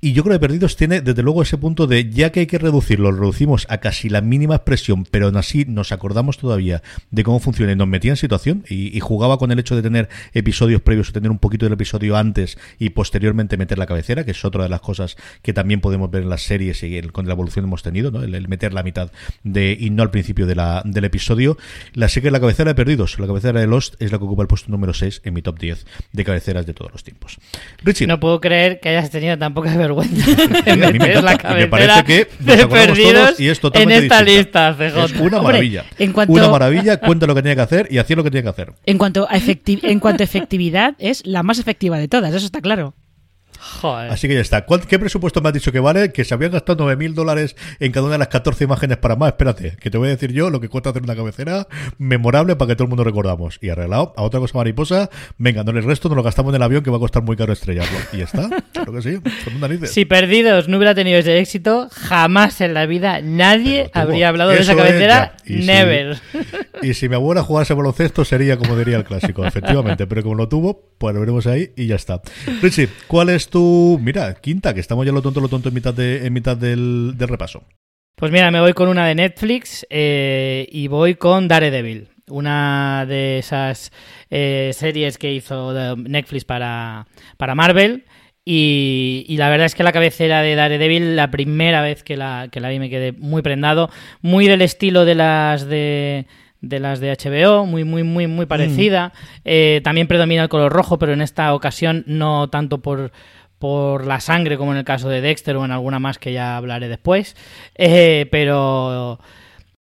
Y yo creo que Perdidos tiene desde luego ese punto de ya que hay que reducirlo, lo reducimos a casi la mínima expresión, pero aún así nos acordamos todavía de cómo funciona y nos metía en situación y, jugaba con el hecho de tener episodios previos o tener un poquito del episodio antes y posteriormente meter la cabecera, que es otra de las cosas que también podemos ver en las series y el- con la evolución que hemos tenido, ¿no? el, meter la mitad de y no al principio de la, del episodio. La sé que la cabecera de Perdidos, la cabecera de Lost es la que ocupa el puesto número 6 en mi top 10 de cabeceras de todos los tiempos. Richie.
No puedo creer que hayas tenido tan poca vergüenza [LAUGHS] de meter la
me parece que nos
de perdidos
todos y es
en esta
distinta.
lista, CJ.
Es una
Hombre,
maravilla.
en cuanto-
Una maravilla, cuenta lo que tenía que hacer y hacía lo que tenía que hacer. [LAUGHS]
En cuanto a, efecti- en cuanto a efectividad, es la más efectiva de todas, eso está claro.
Joder.
Así que ya está. ¿Cuál- ¿Qué presupuesto me has dicho que vale? Que se habían gastado 9.000 dólares en cada una de las 14 imágenes para más. Espérate, que te voy a decir yo lo que cuesta hacer una cabecera memorable para que todo el mundo recordamos. Y arreglado a otra cosa mariposa. Venga, no el resto nos lo gastamos en el avión que va a costar muy caro estrellarlo. Y ya está. Claro que sí.
Si Perdidos no hubiera tenido ese éxito, jamás en la vida nadie habría hablado de esa
es,
cabecera.
si-
Never. [LAUGHS]
Y si mi abuela jugase baloncesto sería como diría el clásico, efectivamente. Pero como lo tuvo, pues lo veremos ahí y ya está. Richie, ¿cuál es tu... Mira, quinta, que estamos ya lo tonto, lo tonto en mitad, de, en mitad del, del repaso.
Pues mira, me voy con una de Netflix eh, y voy con Daredevil. Una de esas eh, series que hizo Netflix para, para Marvel. Y, y la verdad es que la cabecera de Daredevil, la primera vez que la, que la vi me quedé muy prendado. Muy del estilo de las de de las de HBO, muy, muy, muy, muy parecida. Eh, también predomina el color rojo, pero en esta ocasión no tanto por, por la sangre como en el caso de Dexter o en alguna más que ya hablaré después. Eh, pero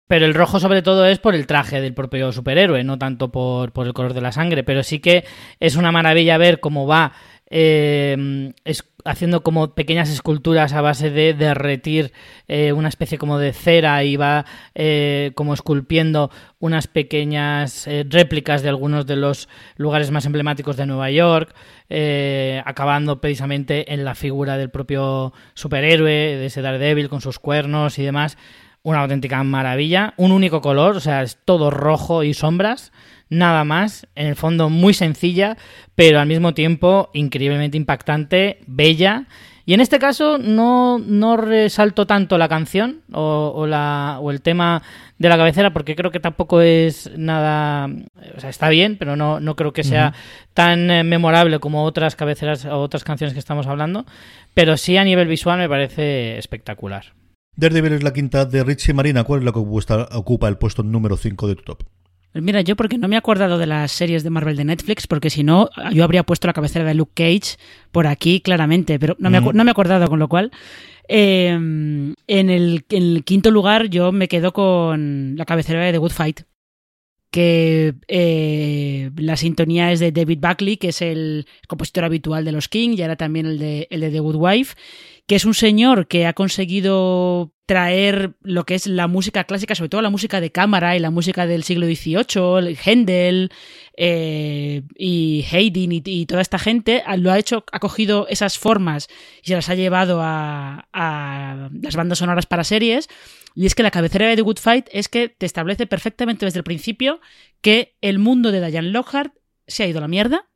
pero el rojo sobre todo es por el traje del propio superhéroe, no tanto por, por el color de la sangre. Pero sí que es una maravilla ver cómo va eh, es- haciendo como pequeñas esculturas a base de derretir eh, una especie como de cera y va eh, como esculpiendo unas pequeñas eh, réplicas de algunos de los lugares más emblemáticos de Nueva York, acabando precisamente en la figura del propio superhéroe, de ese Daredevil con sus cuernos y demás. Una auténtica maravilla, un único color, o sea, es todo rojo y sombras, nada más, en el fondo muy sencilla, pero al mismo tiempo increíblemente impactante, bella. Y en este caso no, no resalto tanto la canción o, o la, o el tema de la cabecera porque creo que tampoco es nada... O sea, está bien, pero no, no creo que sea tan eh, memorable como otras cabeceras o otras canciones que estamos hablando. Pero sí a nivel visual me parece espectacular.
Daredevil es la quinta de Richie Marina. ¿Cuál es la que ocupa, ocupa el puesto número 5 de tu top?
Pues Mira, yo porque no me he acordado de las series de Marvel de Netflix, porque si no, yo habría puesto la cabecera de Luke Cage por aquí claramente, pero no me,
Mm.
no me he acordado, con lo cual. eh, en, el, en el quinto lugar yo me quedo con la cabecera de The Good Fight, que eh, la sintonía es de David Buckley, que es el compositor habitual de los King, y ahora también el de, el de The Good Wife, que es un señor que ha conseguido traer lo que es la música clásica, sobre todo la música de cámara y la música del siglo XVIII, el Händel eh, y Haydn y, y toda esta gente, lo ha hecho, ha cogido esas formas y se las ha llevado a, a las bandas sonoras para series. Y es que la cabecera de The Good Fight es que te establece perfectamente desde el principio que el mundo de Diane Lockhart se ha ido a la mierda,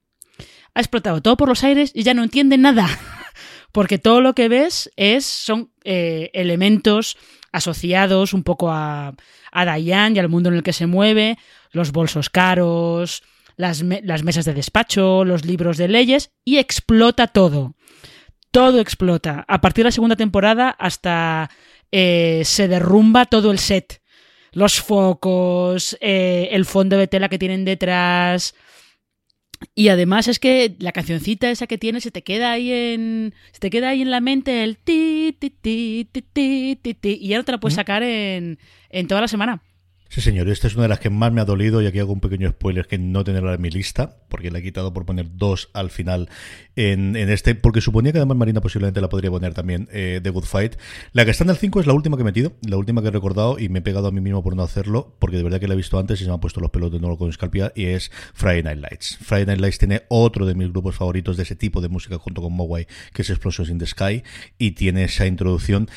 ha explotado todo por los aires y ya no entiende nada. [LAUGHS] Porque todo lo que ves es, son eh, elementos asociados un poco a, a Diane y al mundo en el que se mueve, los bolsos caros, las, las mesas de despacho, los libros de leyes, y explota todo. Todo explota. A partir de la segunda temporada hasta eh, se derrumba todo el set. Los focos, eh, el fondo de tela que tienen detrás. Y además es que la cancioncita esa que tiene se te queda ahí en. Se te queda ahí en la mente el ti, ti, ti, ti, ti, ti, ti, y ya no te la puedes sacar en, en toda la semana.
Sí, señor, esta es una de las que más me ha dolido y aquí hago un pequeño spoiler que no tenerla en mi lista, porque la he quitado por poner dos al final en, este, porque suponía que además Marina posiblemente la podría poner también eh, The Good Fight. La que está en el 5 es la última que he metido, la última que he recordado y me he pegado a mí mismo por no hacerlo, porque de verdad que la he visto antes y se me han puesto los pelos de nuevo con Scalpia y es Friday Night Lights. Friday Night Lights tiene otro de mis grupos favoritos de ese tipo de música junto con Mogwai, que es Explosions in the Sky, y tiene esa introducción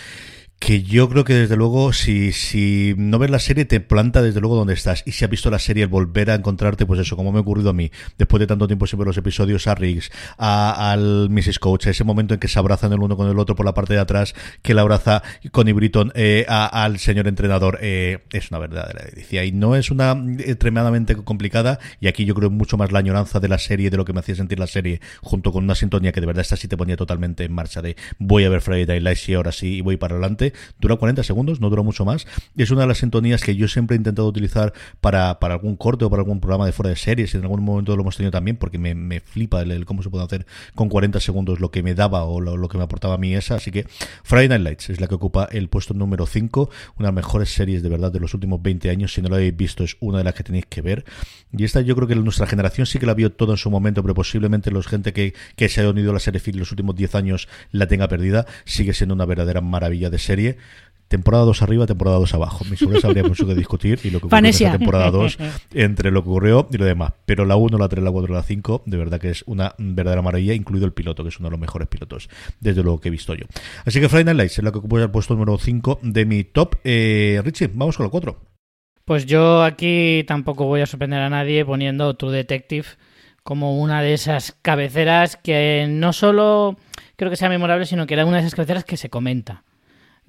que yo creo que desde luego si, si no ves la serie te planta desde luego donde estás y si has visto la serie el volver a encontrarte pues eso como me ha ocurrido a mí después de tanto tiempo ver los episodios a Riggs a, al Mrs. Coach a ese momento en que se abrazan el uno con el otro por la parte de atrás que la abraza con Britton eh, al señor entrenador eh, es una verdadera delicia y no es una extremadamente complicada y aquí yo creo mucho más la añoranza de la serie de lo que me hacía sentir la serie junto con una sintonía que de verdad esta sí te ponía totalmente en marcha de voy a ver Friday Night Lights y ahora sí y voy para adelante dura 40 segundos, no dura mucho más. Es una de las sintonías que yo siempre he intentado utilizar para, para algún corte o para algún programa de fuera de series. En algún momento lo hemos tenido también porque me, me flipa el, cómo se puede hacer con 40 segundos lo que me daba o lo, que me aportaba a mí esa. Así que Friday Night Lights es la que ocupa el puesto número 5, una de las mejores series de verdad de los últimos 20 años. Si no lo habéis visto, es una de las que tenéis que ver. Y esta yo creo que nuestra generación sí que la vio todo en su momento, pero posiblemente los gente que, que se ha unido a la serie Phil los últimos 10 años la tenga perdida. Sigue siendo una verdadera maravilla de serie temporada 2 arriba, temporada 2 abajo. Mis sobres habría mucho que discutir y lo que ocurrió en la temporada 2 [LAUGHS] entre lo que ocurrió y lo demás. Pero la 1, la 3, la 4, la 5, de verdad que es una verdadera maravilla, incluido el piloto, que es uno de los mejores pilotos, desde luego que he visto yo. Así que Friday Night Lights es la que ocupa el puesto número 5 de mi top. Eh, Richie, vamos con la 4.
Pues yo aquí tampoco voy a sorprender a nadie poniendo True Detective como una de esas cabeceras que no solo creo que sea memorable, sino que era una de esas cabeceras que se comenta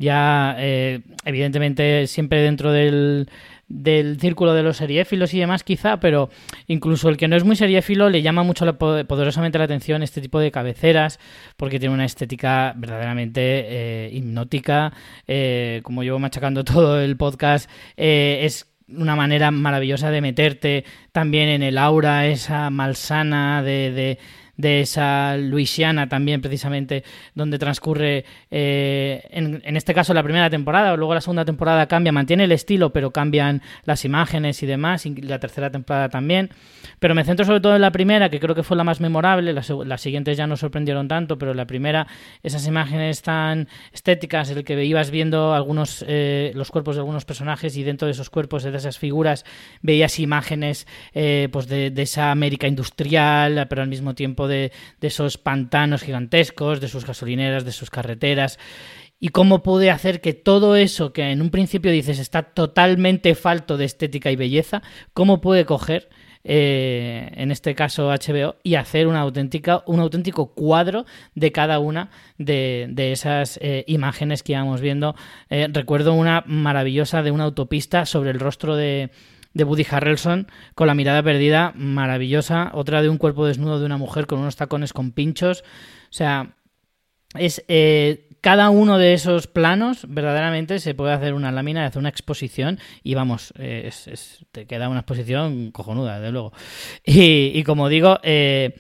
ya eh, evidentemente siempre dentro del, del círculo de los seriéfilos y demás quizá, pero incluso el que no es muy seriéfilo le llama mucho poderosamente la atención este tipo de cabeceras porque tiene una estética verdaderamente eh, hipnótica, eh, como llevo machacando [LAUGHS] todo el podcast, es una manera maravillosa de meterte también en el aura esa malsana de de esa Luisiana también precisamente donde transcurre eh, en, este caso la primera temporada, luego la segunda temporada cambia, mantiene el estilo pero cambian las imágenes y demás, y la tercera temporada también, pero me centro sobre todo en la primera que creo que fue la más memorable, las, las siguientes ya no sorprendieron tanto, pero la primera, esas imágenes tan estéticas, el que ibas viendo algunos eh, los cuerpos de algunos personajes y dentro de esos cuerpos, de esas figuras, veías imágenes eh, pues de, de esa América industrial, pero al mismo tiempo de, esos pantanos gigantescos, de sus gasolineras, de sus carreteras y cómo puede hacer que todo eso que en un principio dices está totalmente falto de estética y belleza, cómo puede coger, eh, en este caso HBO, y hacer una auténtica, un auténtico cuadro de cada una de, esas eh, imágenes que íbamos viendo. Eh, recuerdo una maravillosa de una autopista sobre el rostro de, de Woody Harrelson con la mirada perdida, maravillosa. Otra de un cuerpo desnudo de una mujer con unos tacones con pinchos. O sea, es cada uno de esos planos verdaderamente se puede hacer una lámina, hacer una exposición y vamos, te queda una exposición cojonuda, de luego. Y, como digo, eh,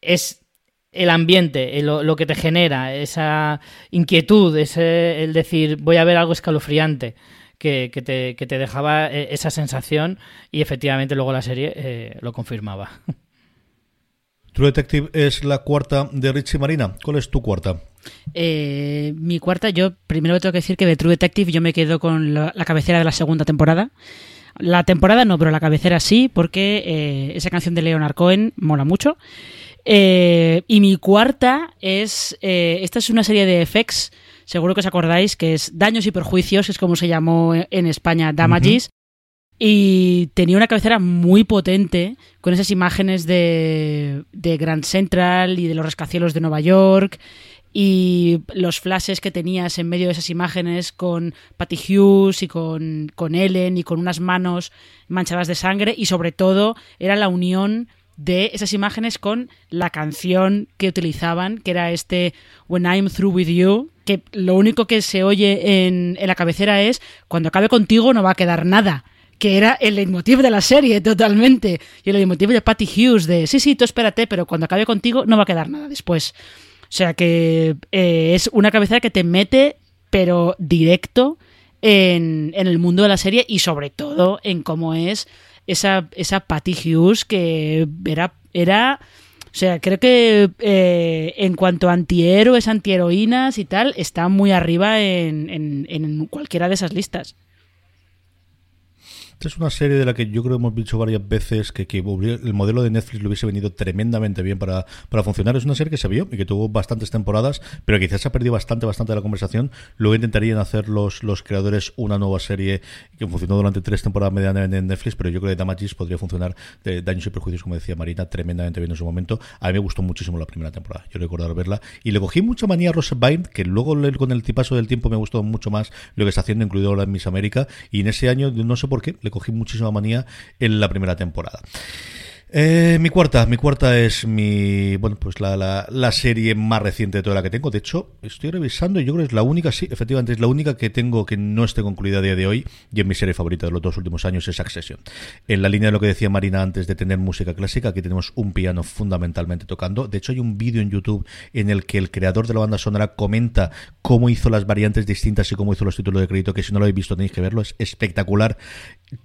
es el ambiente, lo, que te genera, esa inquietud, ese, el decir voy a ver algo escalofriante que, te, que te, dejaba eh, esa sensación y efectivamente luego la serie eh, lo confirmaba.
True Detective es la cuarta de Richie Marina. ¿Cuál es tu cuarta?
Eh, mi cuarta, yo primero tengo que decir que de True Detective yo me quedo con la, cabecera de la segunda temporada. La temporada no, pero la cabecera sí, porque esa canción de Leonard Cohen mola mucho. y mi cuarta es. esta es una serie de FX seguro que os acordáis, que es Daños y Perjuicios, es como se llamó en España Damages. Y tenía una cabecera muy potente con esas imágenes de, de Grand Central y de los rascacielos de Nueva York y los flashes que tenías en medio de esas imágenes con Patty Hughes y con, con Ellen y con unas manos manchadas de sangre y sobre todo era la unión de esas imágenes con la canción que utilizaban, que era este When I'm Through With You, que lo único que se oye en, la cabecera es cuando acabe contigo no va a quedar nada que era el leitmotiv de la serie totalmente. Y el leitmotiv de Patty Hughes de, sí, sí, tú espérate, pero cuando acabe contigo no va a quedar nada después. O sea que eh, es una cabecera que te mete, pero directo, en, en el mundo de la serie y sobre todo en cómo es esa, esa Patty Hughes que era, era o sea, creo que eh, en cuanto a antihéroes, antiheroínas y tal, está muy arriba en, en, en cualquiera de esas listas.
Esta es una serie de la que yo creo que hemos dicho varias veces que, que el modelo de Netflix le hubiese venido tremendamente bien para, para funcionar. Es una serie que se vio y que tuvo bastantes temporadas, pero quizás se ha perdido bastante, bastante de la conversación. Luego intentarían hacer los, los creadores una nueva serie que funcionó durante tres temporadas medianamente en Netflix, pero yo creo que Damages podría funcionar de daños y perjuicios, como decía Marina, tremendamente bien en su momento. A mí me gustó muchísimo la primera temporada. Yo recuerdo verla y le cogí mucha manía a Rosebine, que luego con el paso del tiempo me gustó mucho más lo que está haciendo, incluido ahora en Miss América, y en ese año, no sé por qué, le cogí muchísima manía en la primera temporada. Eh, mi cuarta, mi cuarta es mi, bueno, pues la, la, la, serie más reciente de toda la que tengo. De hecho, estoy revisando y yo creo que es la única, sí, efectivamente es la única que tengo que no esté concluida a día de hoy y es mi serie favorita de los dos últimos años es Succession. En la línea de lo que decía Marina antes de tener música clásica, aquí tenemos un piano fundamentalmente tocando. De hecho, hay un vídeo en YouTube en el que el creador de la banda sonora comenta cómo hizo las variantes distintas y cómo hizo los títulos de crédito, que si no lo habéis visto tenéis que verlo, es espectacular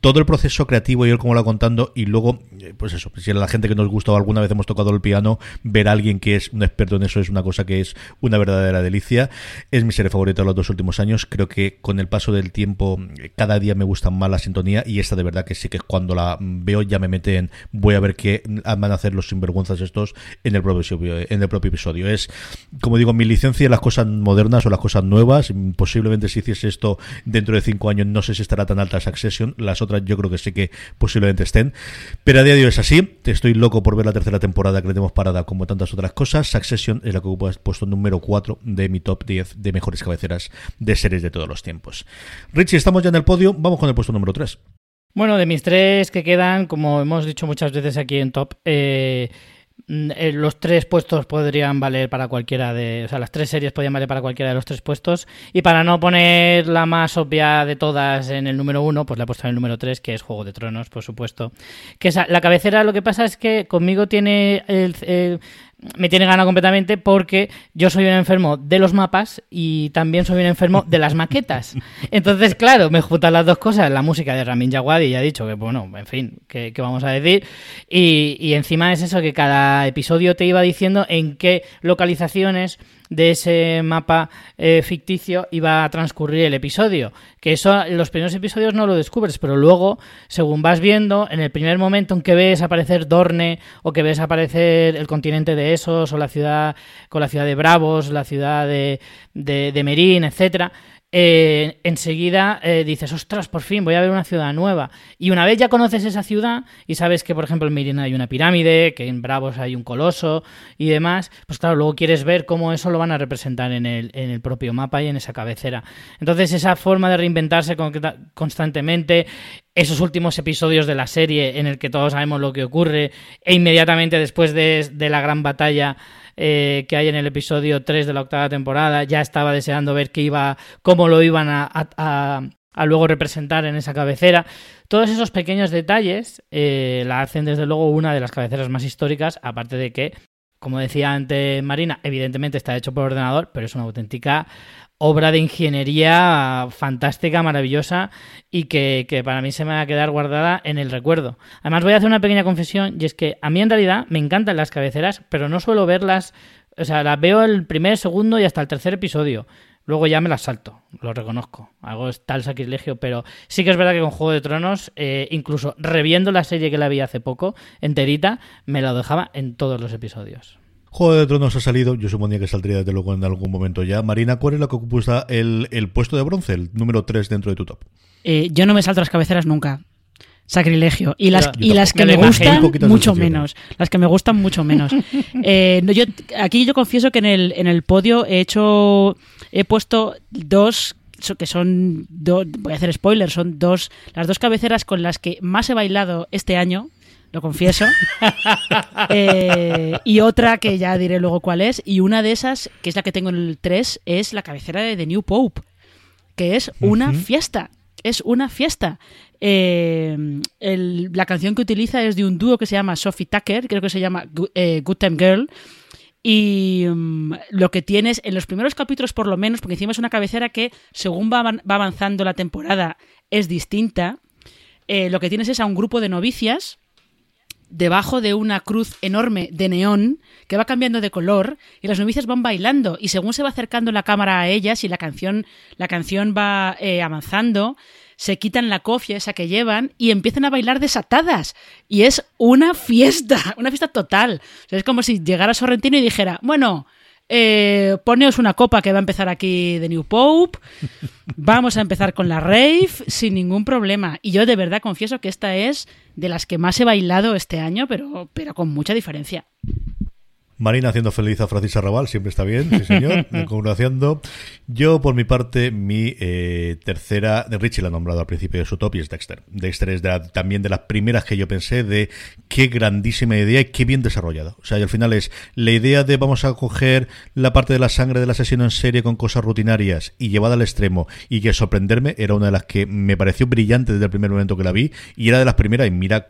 todo el proceso creativo y él como lo va contando y luego eh, pues eso si a la gente que nos gusta o alguna vez hemos tocado el piano ver a alguien que es un experto en eso es una cosa que es una verdadera delicia. Es mi serie favorita de los dos últimos años. Creo que con el paso del tiempo cada día me gusta más la sintonía y esta de verdad que sí que cuando la veo ya me mete en voy a ver qué van a hacer los sinvergüenzas estos en el propio en el propio episodio. Es como digo mi licencia las cosas modernas o las cosas nuevas. Posiblemente si hiciese esto dentro de cinco años no sé si estará tan alta esa Accession las otras yo creo que sí que posiblemente estén. Pero a día de hoy es así. Estoy loco por ver la tercera temporada que le tenemos parada como tantas otras cosas. Succession es la que ocupa puesto número 4 de mi top 10 de mejores cabeceras de series de todos los tiempos. Richie, estamos ya en el podio. Vamos con el puesto número 3.
Bueno, de mis tres que quedan, como hemos dicho muchas veces aquí en Top, eh, los tres puestos podrían valer para cualquiera de. O sea, las tres series podrían valer para cualquiera de los tres puestos. Y para no poner la más obvia de todas en el número uno, pues la he puesto en el número tres, que es Juego de Tronos, por supuesto. Que la cabecera, lo que pasa es que conmigo tiene el, me tiene ganado completamente porque yo soy un enfermo de los mapas y también soy un enfermo de las maquetas. Entonces, claro, me juntan las dos cosas, la música de Ramin Djawadi, ya he dicho que, bueno, en fin, ¿qué, vamos a decir? Y, y encima es eso que cada episodio te iba diciendo en qué localizaciones de ese mapa eh, ficticio iba a transcurrir el episodio. Que eso en los primeros episodios no lo descubres, pero luego, según vas viendo, en el primer momento en que ves aparecer Dorne o que ves aparecer el continente de Esos o la ciudad con la ciudad de Bravos, la ciudad de, de, Merín, etcétera, eh, enseguida eh, dices, ostras, por fin voy a ver una ciudad nueva. Y una vez ya conoces esa ciudad y sabes que, por ejemplo, en Mirina hay una pirámide, que en Bravos hay un coloso y demás, pues claro, luego quieres ver cómo eso lo van a representar en el, propio mapa y en esa cabecera. Entonces, esa forma de reinventarse constantemente, esos últimos episodios de la serie en el que todos sabemos lo que ocurre e inmediatamente después de, de la gran batalla eh, que hay en el episodio 3 de la octava temporada. Ya estaba deseando ver qué iba, cómo lo iban a, a, luego representar en esa cabecera. Todos esos pequeños detalles eh, la hacen desde luego una de las cabeceras más históricas, aparte de que, como decía antes Marina, evidentemente está hecho por ordenador, pero es una auténtica obra de ingeniería fantástica, maravillosa y que, para mí se me va a quedar guardada en el recuerdo. Además voy a hacer una pequeña confesión y es que a mí en realidad me encantan las cabeceras, pero no suelo verlas, o sea, las veo el primer, segundo y hasta el tercer episodio. Luego ya me las salto, lo reconozco. Hago tal sacrilegio, pero sí que es verdad que con Juego de Tronos, eh, incluso reviendo la serie que la vi hace poco, enterita, me la dejaba en todos los episodios.
Juego de Tronos ha salido, yo suponía que saldría desde luego en algún momento ya. Marina, ¿cuál es la que ocupa el, el puesto de bronce, el número 3 dentro de tu top?
Eh, yo no me salto las cabeceras nunca. Sacrilegio. Y las, y las que me, gustan, mucho menos. Las que me gustan, mucho menos. [LAUGHS] Eh, yo, aquí yo confieso que en el, en el podio he hecho. He puesto dos que son voy a hacer spoilers, son dos las dos cabeceras con las que más he bailado este año lo confieso. [LAUGHS] Eh, y otra que ya diré luego cuál es. Y una de esas, que es la que tengo en el 3, es la cabecera de The New Pope, que es una fiesta. Es una fiesta. Eh, la canción que utiliza es de un dúo que se llama Sophie Tucker, creo que se llama eh, Good Time Girl. Y mm, lo que tienes en los primeros capítulos, por lo menos, porque encima es una cabecera que, según va, va avanzando la temporada, es distinta. Lo que tienes es a un grupo de novicias debajo de una cruz enorme de neón que va cambiando de color y las novicias van bailando y según se va acercando la cámara a ellas y la canción la canción va eh, avanzando se quitan la cofia esa que llevan y empiezan a bailar desatadas. Y es una fiesta, [LAUGHS] una fiesta total. es como si llegara Sorrentino y dijera, bueno, eh, poneos una copa que va a empezar aquí de New Pope. Vamos a empezar con la rave sin ningún problema. Y yo de verdad confieso que esta es de las que más he bailado este año, pero, pero con mucha diferencia.
Marina haciendo feliz a Francis Arrabal, siempre está bien, sí señor, [LAUGHS] haciendo. Yo, por mi parte, mi eh, tercera, de Richie la ha nombrado al principio de su top y es Dexter. Dexter es también de las primeras que yo pensé de qué grandísima idea y qué bien desarrollada. O sea, y al final es la idea de vamos a coger la parte de la sangre del asesino en serie con cosas rutinarias y llevada al extremo y que sorprenderme era una de las que me pareció brillante desde el primer momento que la vi y era de las primeras y mira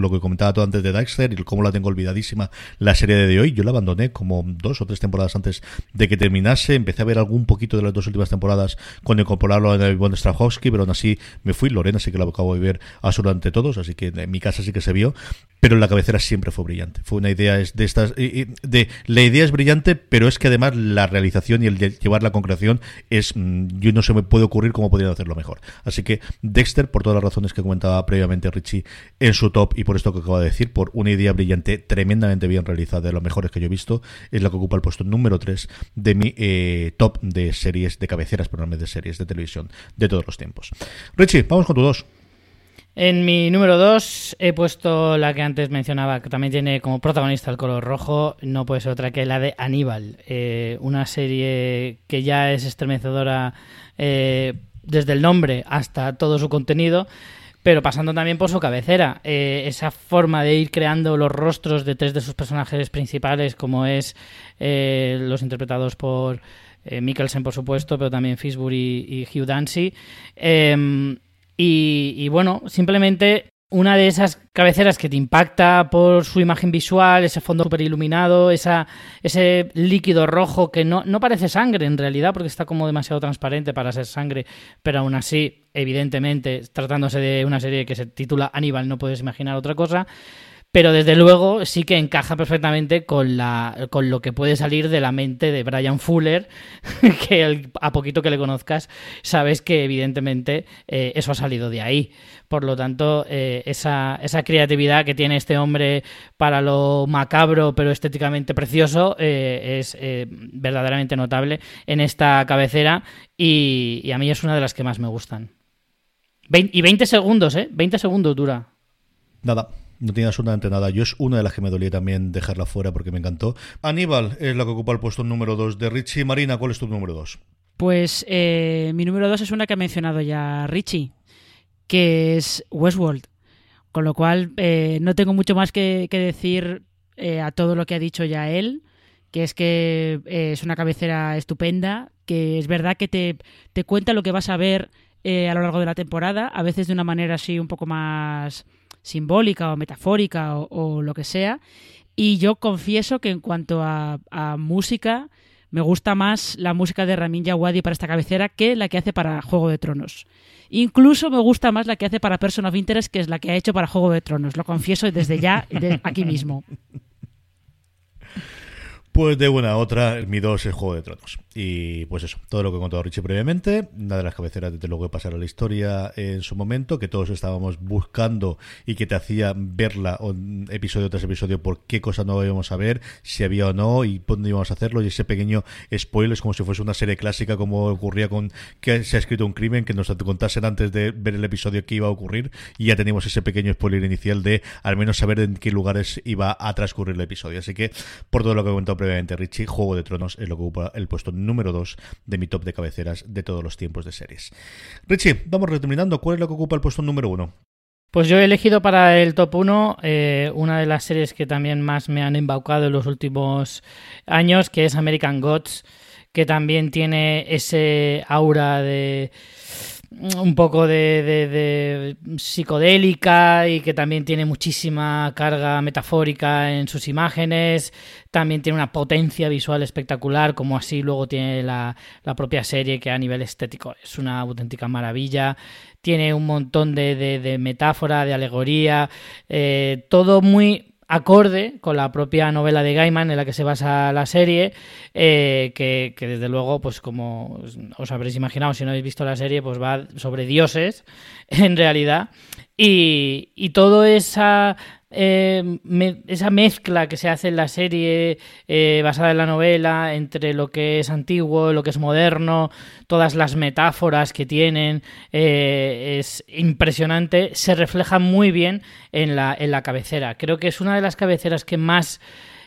lo que comentaba todo antes de Dexter y cómo la tengo olvidadísima la serie de hoy. Yo la abandoné como dos o tres temporadas antes de que terminase. Empecé a ver algún poquito de las dos últimas temporadas con incorporarlo en el Von Strahovski, pero aún así me fui. Lorena sí que la acabo de ver absolutamente todos, así que en mi casa sí que se vio. Pero la cabecera siempre fue brillante. Fue una idea de estas. de La idea es brillante, pero es que además la realización y el llevar la concreción es. Mm, yo no se me puede ocurrir cómo podrían hacerlo mejor. Así que Dexter, por todas las razones que comentaba previamente Richie en su top y por esto que acabo de decir, por una idea brillante, tremendamente bien realizada, de los mejores que yo he visto, es la que ocupa el puesto número 3 de mi eh, top de series, de cabeceras, programas de series de televisión de todos los tiempos. Richie, vamos con tu dos.
En mi número 2 he puesto la que antes mencionaba, que también tiene como protagonista el color rojo, no puede ser otra que la de Aníbal, eh, una serie que ya es estremecedora eh, desde el nombre hasta todo su contenido pero pasando también por su cabecera. Eh, esa forma de ir creando los rostros de tres de sus personajes principales, como es eh, los interpretados por eh, Mikkelsen, por supuesto, pero también Fisbury y, Hugh Dancy. Em, y, bueno, simplemente una de esas cabeceras que te impacta por su imagen visual, ese fondo super iluminado, esa, ese líquido rojo que no, no parece sangre en realidad, porque está como demasiado transparente para ser sangre, pero aún así, evidentemente, tratándose de una serie que se titula Aníbal, no puedes imaginar otra cosa pero desde luego sí que encaja perfectamente con, la, con lo que puede salir de la mente de Brian Fuller, [LAUGHS] que a poquito que le conozcas sabes que evidentemente eh, eso ha salido de ahí. Por lo tanto, eh, esa, esa, creatividad que tiene este hombre para lo macabro pero estéticamente precioso eh, es verdaderamente notable en esta cabecera y, a mí es una de las que más me gustan. y 20 segundos, ¿eh? 20 segundos dura.
Nada. No tiene absolutamente nada. Yo es una de las que me dolía también dejarla fuera porque me encantó. Aníbal es la que ocupa el puesto número 2 de Richie. Marina, ¿cuál es tu número 2?
Pues eh, mi número 2 es una que ha mencionado ya Richie, que es Westworld. Con lo cual eh, no tengo mucho más que, decir eh, a todo lo que ha dicho ya él, que es que es una cabecera estupenda, que es verdad que te, te cuenta lo que vas a ver a lo largo de la temporada, a veces de una manera así un poco más simbólica o metafórica o, lo que sea. Y yo confieso que en cuanto a, música, me gusta más la música de Ramin Djawadi para esta cabecera que la que hace para Juego de Tronos. Incluso me gusta más la que hace para Person of Interest, que es la que ha hecho para Juego de Tronos. Lo confieso desde ya, aquí mismo.
Pues de una a otra, mi 2 es Juego de Tronos. Y pues eso, todo lo que he contado Richie previamente, una de las cabeceras de pasar a la historia en su momento, que todos estábamos buscando y que te hacía verla episodio tras episodio por qué cosa no íbamos a ver, si había o no y dónde íbamos a hacerlo, y ese pequeño spoiler es como si fuese una serie clásica como ocurría con que se ha escrito un crimen, que nos contasen antes de ver el episodio que iba a ocurrir y ya teníamos ese pequeño spoiler inicial de al menos saber en qué lugares iba a transcurrir el episodio. Así que por todo lo que he comentado previamente Richie, Juego de Tronos es lo que ocupa el puesto número 2 de mi top de cabeceras de todos los tiempos de series. Richie, vamos reterminando. ¿Cuál es lo que ocupa el puesto número 1?
Pues yo he elegido para el top 1 eh, una de las series que también más me han embaucado en los últimos años, que es American Gods, que también tiene ese aura de un poco de, psicodélica y que también tiene muchísima carga metafórica en sus imágenes, también tiene una potencia visual espectacular, como así luego tiene la, propia serie que a nivel estético es una auténtica maravilla, tiene un montón de, de metáfora, de alegoría, eh, todo muy acorde con la propia novela de Gaiman en la que se basa la serie, eh, que, desde luego, pues como os habréis imaginado, si no habéis visto la serie, pues va sobre dioses, [LAUGHS] en realidad, y, y toda esa eh, esa mezcla que se hace en la serie eh, basada en la novela entre lo que es antiguo, lo que es moderno, todas las metáforas que tienen, eh, es impresionante, se refleja muy bien en la, en la cabecera. Creo que es una de las cabeceras que más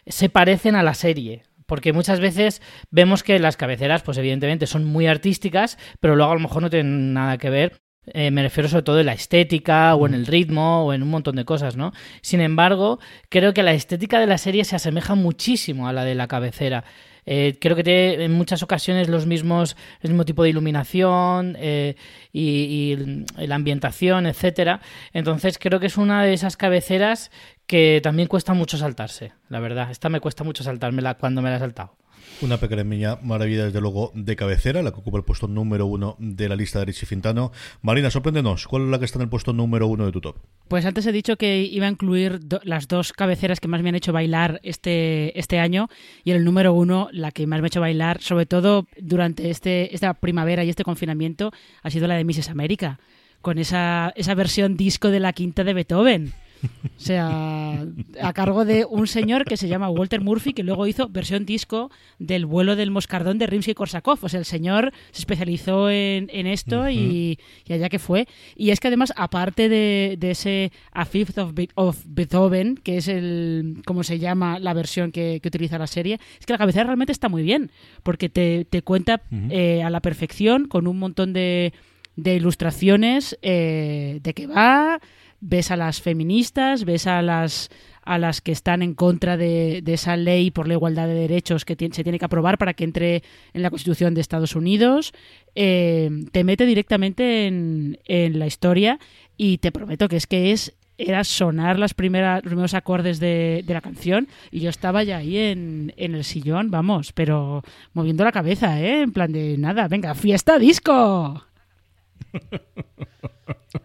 se parecen a la serie. Porque muchas veces vemos que las cabeceras, pues evidentemente son muy artísticas, pero luego a lo mejor no tienen nada que ver eh, me refiero sobre todo en la estética o en el ritmo o en un montón de cosas, ¿no? Sin embargo, creo que la estética de la serie se asemeja muchísimo a la de la cabecera. Eh, creo que tiene en muchas ocasiones los mismos, el mismo tipo de iluminación eh, y, la ambientación, etcétera. Entonces creo que es una de esas cabeceras que también cuesta mucho saltarse, la verdad. Esta me cuesta mucho saltármela cuando me la he saltado.
Una pequeña maravilla, desde luego, de cabecera, la que ocupa el puesto número uno de la lista de Richie Fintano. Marina, sorpréndenos, ¿cuál es la que está en el puesto número uno de tu top?
Pues antes he dicho que iba a incluir las dos cabeceras que más me han hecho bailar este, este año y en el número uno, la que más me ha hecho bailar, sobre todo durante este, esta primavera y este confinamiento, ha sido la de Mrs. América, con esa, esa versión disco de la quinta de Beethoven. O sea, a cargo de un señor que se llama Walter Murphy, que luego hizo versión disco del vuelo del moscardón de Rimsky-Korsakov. O sea, el señor se especializó en, esto y, allá que fue. Y es que además, aparte de, ese A Fifth of, Beethoven, que es el, como se llama la versión que, utiliza la serie, es que la cabecera realmente está muy bien, porque te, cuenta eh, a la perfección con un montón de, ilustraciones eh, de que va ves a las feministas, ves a las a las que están en contra de, esa ley por la igualdad de derechos que se tiene que aprobar para que entre en la Constitución de Estados Unidos, eh, te mete directamente en, la historia y te prometo que es que es era sonar las primeras, los primeros acordes de, la canción y yo estaba ya ahí en, en, el sillón, vamos, pero moviendo la cabeza, ¿eh? En plan de nada, venga, fiesta disco. [LAUGHS]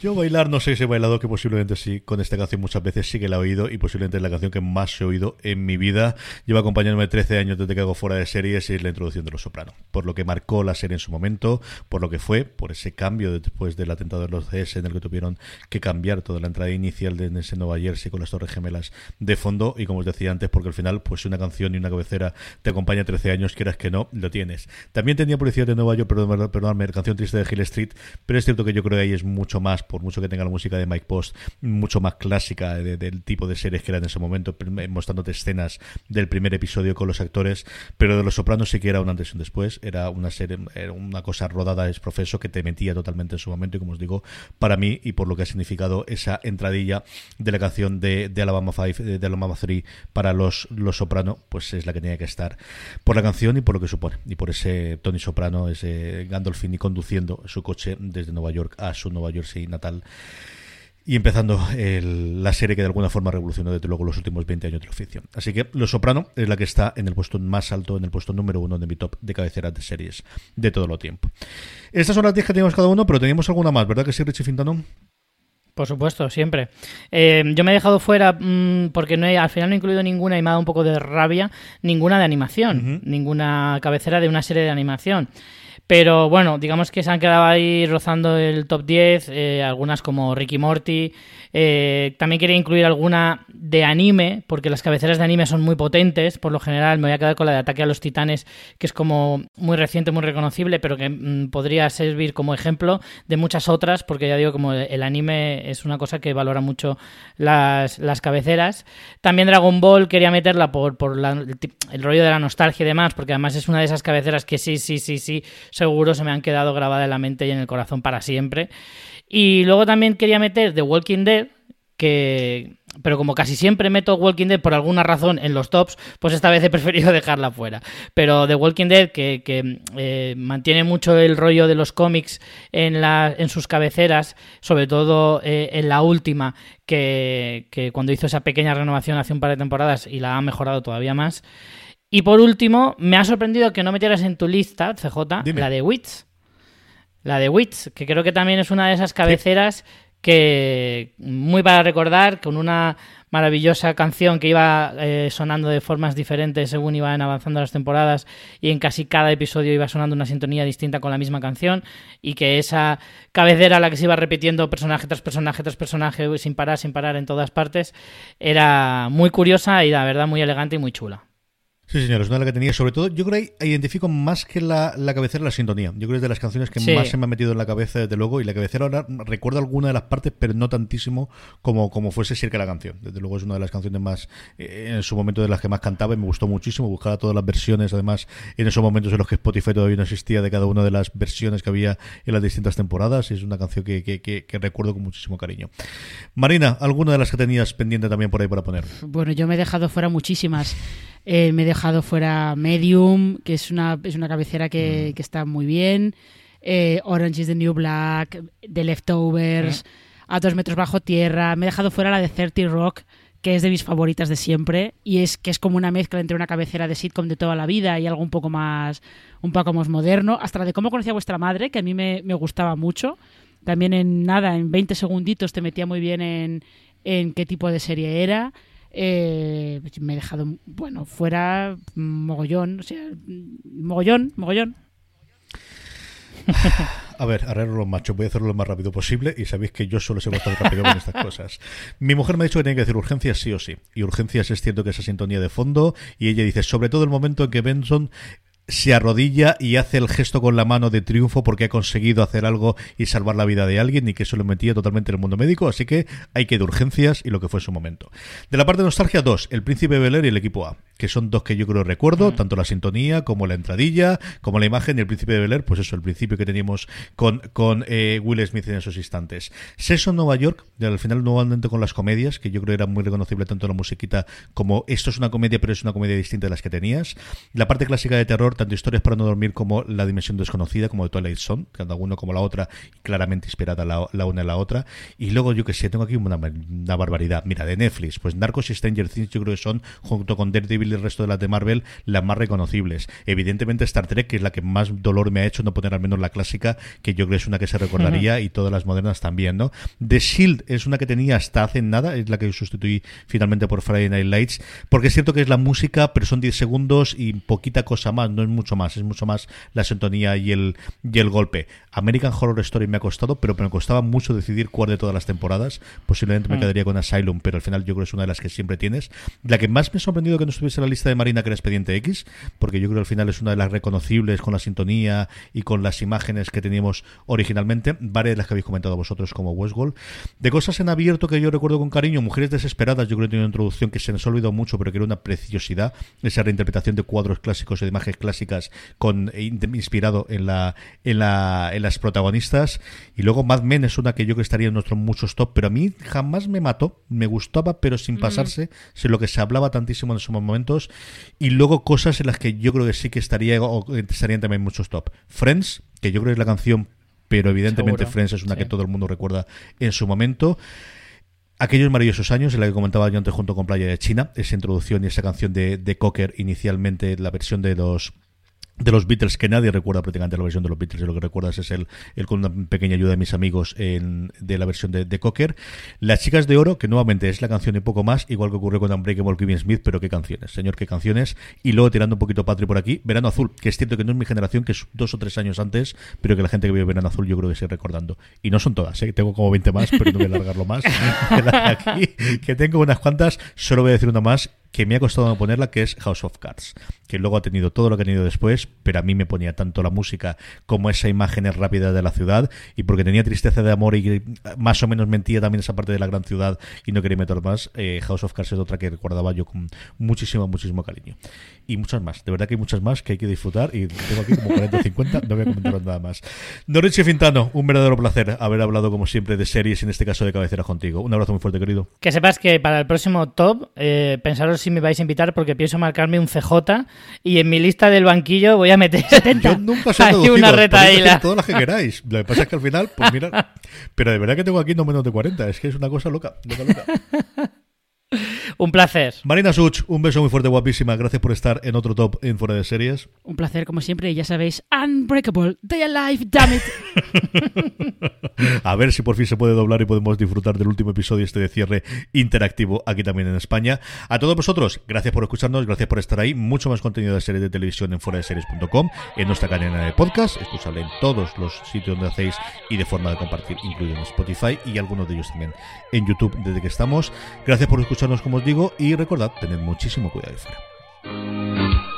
Yo bailar no sé si he bailado, que posiblemente sí, con esta canción muchas veces sí que la he oído y posiblemente es la canción que más he oído en mi vida. Lleva acompañándome 13 años desde que hago fuera de series y es la introducción de Los Sopranos. Por lo que marcó la serie en su momento, por lo que fue, por ese cambio después del atentado de los CS en el que tuvieron que cambiar toda la entrada inicial de ese Nueva Jersey con las Torres Gemelas de fondo y como os decía antes, porque al final pues una canción y una cabecera te acompaña 13 años, quieras que no, lo tienes. También tenía Policía de Nueva York, perdón, perdóname, canción triste de Hill Street, pero es cierto que yo creo que ahí es mucho más por mucho que tenga la música de Mike Post mucho más clásica del tipo de series que era en ese momento, mostrándote escenas del primer episodio con los actores, pero de Los Sopranos sí que era un antes y un después, era una serie, era una cosa rodada es profeso que te metía totalmente en su momento y como os digo, para mí y por lo que ha significado esa entradilla de la canción de, de Alabama 5, de, Alabama 3 para los, los Soprano, pues es la que tenía que estar por la canción y por lo que supone, y por ese Tony Soprano, ese Gandolfini conduciendo su coche desde Nueva York a su Nueva York natal y empezando la serie que de alguna forma revolucionó desde luego los últimos 20 años de la ficción. Así que Los Soprano es la que está en el puesto más alto, en el puesto número uno de mi top de cabeceras de series de todo lo tiempo. Estas son las 10 que teníamos cada uno, pero teníamos alguna más, ¿verdad que sí, Richie Fintano?
Por supuesto, siempre. Eh, yo me he dejado fuera mm, porque no he, al final no he incluido ninguna y me ha dado un poco de rabia, ninguna de animación, ninguna cabecera de una serie de animación. Pero bueno, digamos que se han quedado ahí rozando el top 10, eh, algunas como Ricky Morty, eh, también quería incluir alguna de anime, porque las cabeceras de anime son muy potentes. Por lo general, me voy a quedar con la de Ataque a los Titanes, que es como muy reciente, muy reconocible, pero que mm, podría servir como ejemplo de muchas otras, porque ya digo, como el anime es una cosa que valora mucho las, cabeceras. También Dragon Ball quería meterla por, por el, rollo de la nostalgia y demás, porque además es una de esas cabeceras que sí, sí, sí, sí, seguro se me han quedado grabadas en la mente y en el corazón para siempre. Y luego también quería meter The Walking Dead, que pero como casi siempre meto Walking Dead por alguna razón en los tops, pues esta vez he preferido [LAUGHS] dejarla fuera. Pero The Walking Dead, que, eh, mantiene mucho el rollo de los cómics en, la, en sus cabeceras, sobre todo eh, en la última, que, cuando hizo esa pequeña renovación hace un par de temporadas y la ha mejorado todavía más. Y por último, me ha sorprendido que no metieras en tu lista, CJ, la de Wits. La de Wits, que creo que también es una de esas cabeceras que muy para recordar, con una maravillosa canción que iba eh, sonando de formas diferentes según iban avanzando las temporadas y en casi cada episodio iba sonando una sintonía distinta con la misma canción y que esa cabecera a la que se iba repitiendo personaje tras personaje tras personaje sin parar, sin parar en todas partes, era muy curiosa y la verdad muy elegante y muy chula.
Sí, señor, es una de las que tenía. Sobre todo, yo creo que identifico más que la, la cabecera la sintonía. Yo creo que es de las canciones que más se me ha metido en la cabeza, desde luego. Y la cabecera ahora recuerdo alguna de las partes, pero no tantísimo como, como fuese cerca la canción. Desde luego es una de las canciones más, eh, en su momento, de las que más cantaba y me gustó muchísimo. Buscaba todas las versiones, además, en esos momentos en los que Spotify todavía no existía, de cada una de las versiones que había en las distintas temporadas. Y es una canción que, que, que, recuerdo con muchísimo cariño. Marina, ¿alguna de las que tenías pendiente también por ahí para poner?
Bueno, yo me he dejado fuera muchísimas. Eh, me he dejado fuera Medium, que es una, es una cabecera que, mm. está muy bien. Eh, Orange is the New Black, The Leftovers, A dos metros bajo tierra. Me he dejado fuera la de 30 Rock, que es de mis favoritas de siempre. Y es que es como una mezcla entre una cabecera de sitcom de toda la vida y algo un poco más, un poco más moderno. Hasta la de cómo conocía vuestra madre, que a mí me, me gustaba mucho. También en nada, en 20 segunditos te metía muy bien en, en qué tipo de serie era. Eh, me he dejado, bueno, fuera mogollón, o sea, mogollón, mogollón.
A ver, arreglo los machos, voy a hacerlo lo más rápido posible y sabéis que yo solo sé bastante rápido con estas [LAUGHS] cosas. Mi mujer me ha dicho que tiene que decir urgencias sí o sí. Y urgencias es cierto que esa sintonía de fondo y ella dice, sobre todo el momento en que Benson se arrodilla y hace el gesto con la mano de triunfo porque ha conseguido hacer algo y salvar la vida de alguien y que eso lo metía totalmente en el mundo médico, así que hay que de urgencias y lo que fue su momento. De la parte de nostalgia, dos, el príncipe Bel y el equipo A, que son dos que yo creo recuerdo, tanto la sintonía como la entradilla, como la imagen y el príncipe de Bel pues eso, el principio que teníamos con, con eh, Will Smith en esos instantes. Seso Nueva York, al final nuevamente con las comedias, que yo creo era muy reconocible tanto la musiquita como esto es una comedia, pero es una comedia distinta de las que tenías. La parte clásica de terror, tanto historias para no dormir como La dimensión desconocida, como de Twilight Zone, cada uno como la otra, claramente inspirada la, una en la otra. Y luego, yo que sé, tengo aquí una, barbaridad. Mira, de Netflix, pues Narcos y Stranger Things yo creo que son, junto con Daredevil y el resto de las de Marvel, las más reconocibles. Evidentemente Star Trek, que es la que más dolor me ha hecho no poner al menos la clásica, que yo creo es una que se recordaría, y todas las modernas también, ¿no? The Shield es una que tenía hasta hace nada, es la que sustituí finalmente por Friday Night Lights, porque es cierto que es la música, pero son 10 segundos y poquita cosa más, no es mucho más, es mucho más la sintonía y el, y el golpe. American Horror Story me ha costado, pero me costaba mucho decidir cuál de todas las temporadas. Posiblemente me mm. quedaría con Asylum, pero al final yo creo que es una de las que siempre tienes. La que más me ha sorprendido que no estuviese la lista de Marina, que era Expediente X, porque yo creo que al final es una de las reconocibles con la sintonía y con las imágenes que teníamos originalmente. Varias de las que habéis comentado vosotros, como Westworld. De cosas en abierto que yo recuerdo con cariño, Mujeres Desesperadas, yo creo que tiene una introducción que se nos ha olvidado mucho, pero que era una preciosidad. Esa reinterpretación de cuadros clásicos y de imágenes clásicas con eh, inspirado en la, en la en las protagonistas y luego Mad Men es una que yo que estaría en nuestros muchos top pero a mí jamás me mató me gustaba pero sin pasarse sin lo que se hablaba tantísimo en esos momentos y luego cosas en las que yo creo que sí que estaría o estarían también muchos top. Friends que yo creo que es la canción pero evidentemente Friends es una que todo el mundo recuerda en su momento. Aquellos maravillosos años en la que comentaba yo antes junto con Playa de China, esa introducción y esa canción de, de Cocker inicialmente, la versión de los de los Beatles que nadie recuerda prácticamente la versión de los Beatles y lo que recuerdas es el, el con una pequeña ayuda de mis amigos en, de la versión de, de, Cocker. Las Chicas de Oro que nuevamente es la canción y poco más igual que ocurrió con Unbreakable Kevin Smith pero qué canciones señor qué canciones. Y luego tirando un poquito Patri por aquí Verano Azul que es cierto que no es mi generación que es dos o tres años antes pero que la gente que vive Verano Azul yo creo que sigue recordando. Y no son todas ¿eh? tengo como 20 más pero no voy a alargarlo más. [LAUGHS] Que tengo unas cuantas solo voy a decir una más que me ha costado ponerla, que es House of Cards, que luego ha tenido todo lo que ha tenido después, pero a mí me ponía tanto la música como esa imagen rápida de la ciudad, y porque tenía tristeza de amor y más o menos mentía también esa parte de la gran ciudad y no quería meter más, eh, House of Cards es otra que recordaba yo con muchísimo, muchísimo cariño. Y muchas más, de verdad que hay muchas más que hay que disfrutar, y tengo aquí como 40 o 50, no voy a comentar nada más. Norrichi Fintano, un verdadero placer haber hablado como siempre de series, en este caso de cabecera contigo. Un abrazo muy fuerte, querido.
Que sepas que para el próximo top, eh, pensaros si me vais a invitar porque pienso marcarme un CJ y en mi lista del banquillo voy a meter 70.
Yo nunca he [LAUGHS]
Hay una retaíla.
Todas las que queráis. Lo que pasa es que al final, pues mira. [LAUGHS] Pero de verdad que tengo aquí no menos de 40. Es que es una cosa loca. loca, loca. [LAUGHS]
Un placer.
Marina Such, un beso muy fuerte, guapísima. Gracias por estar en otro top en Fuera de Series.
Un placer, como siempre. Y ya sabéis, Unbreakable, Day Alive, damn it. [LAUGHS]
A ver si por fin se puede doblar y podemos disfrutar del último episodio este de cierre interactivo aquí también en España. A todos vosotros, gracias por escucharnos, gracias por estar ahí. Mucho más contenido de series de televisión en fuera de series.com, en nuestra cadena de podcast, escuchable en todos los sitios donde hacéis y de forma de compartir, incluido en Spotify y algunos de ellos también en YouTube desde que estamos. Gracias por escucharnos como os digo, y recordad, tened muchísimo cuidado ahí fuera.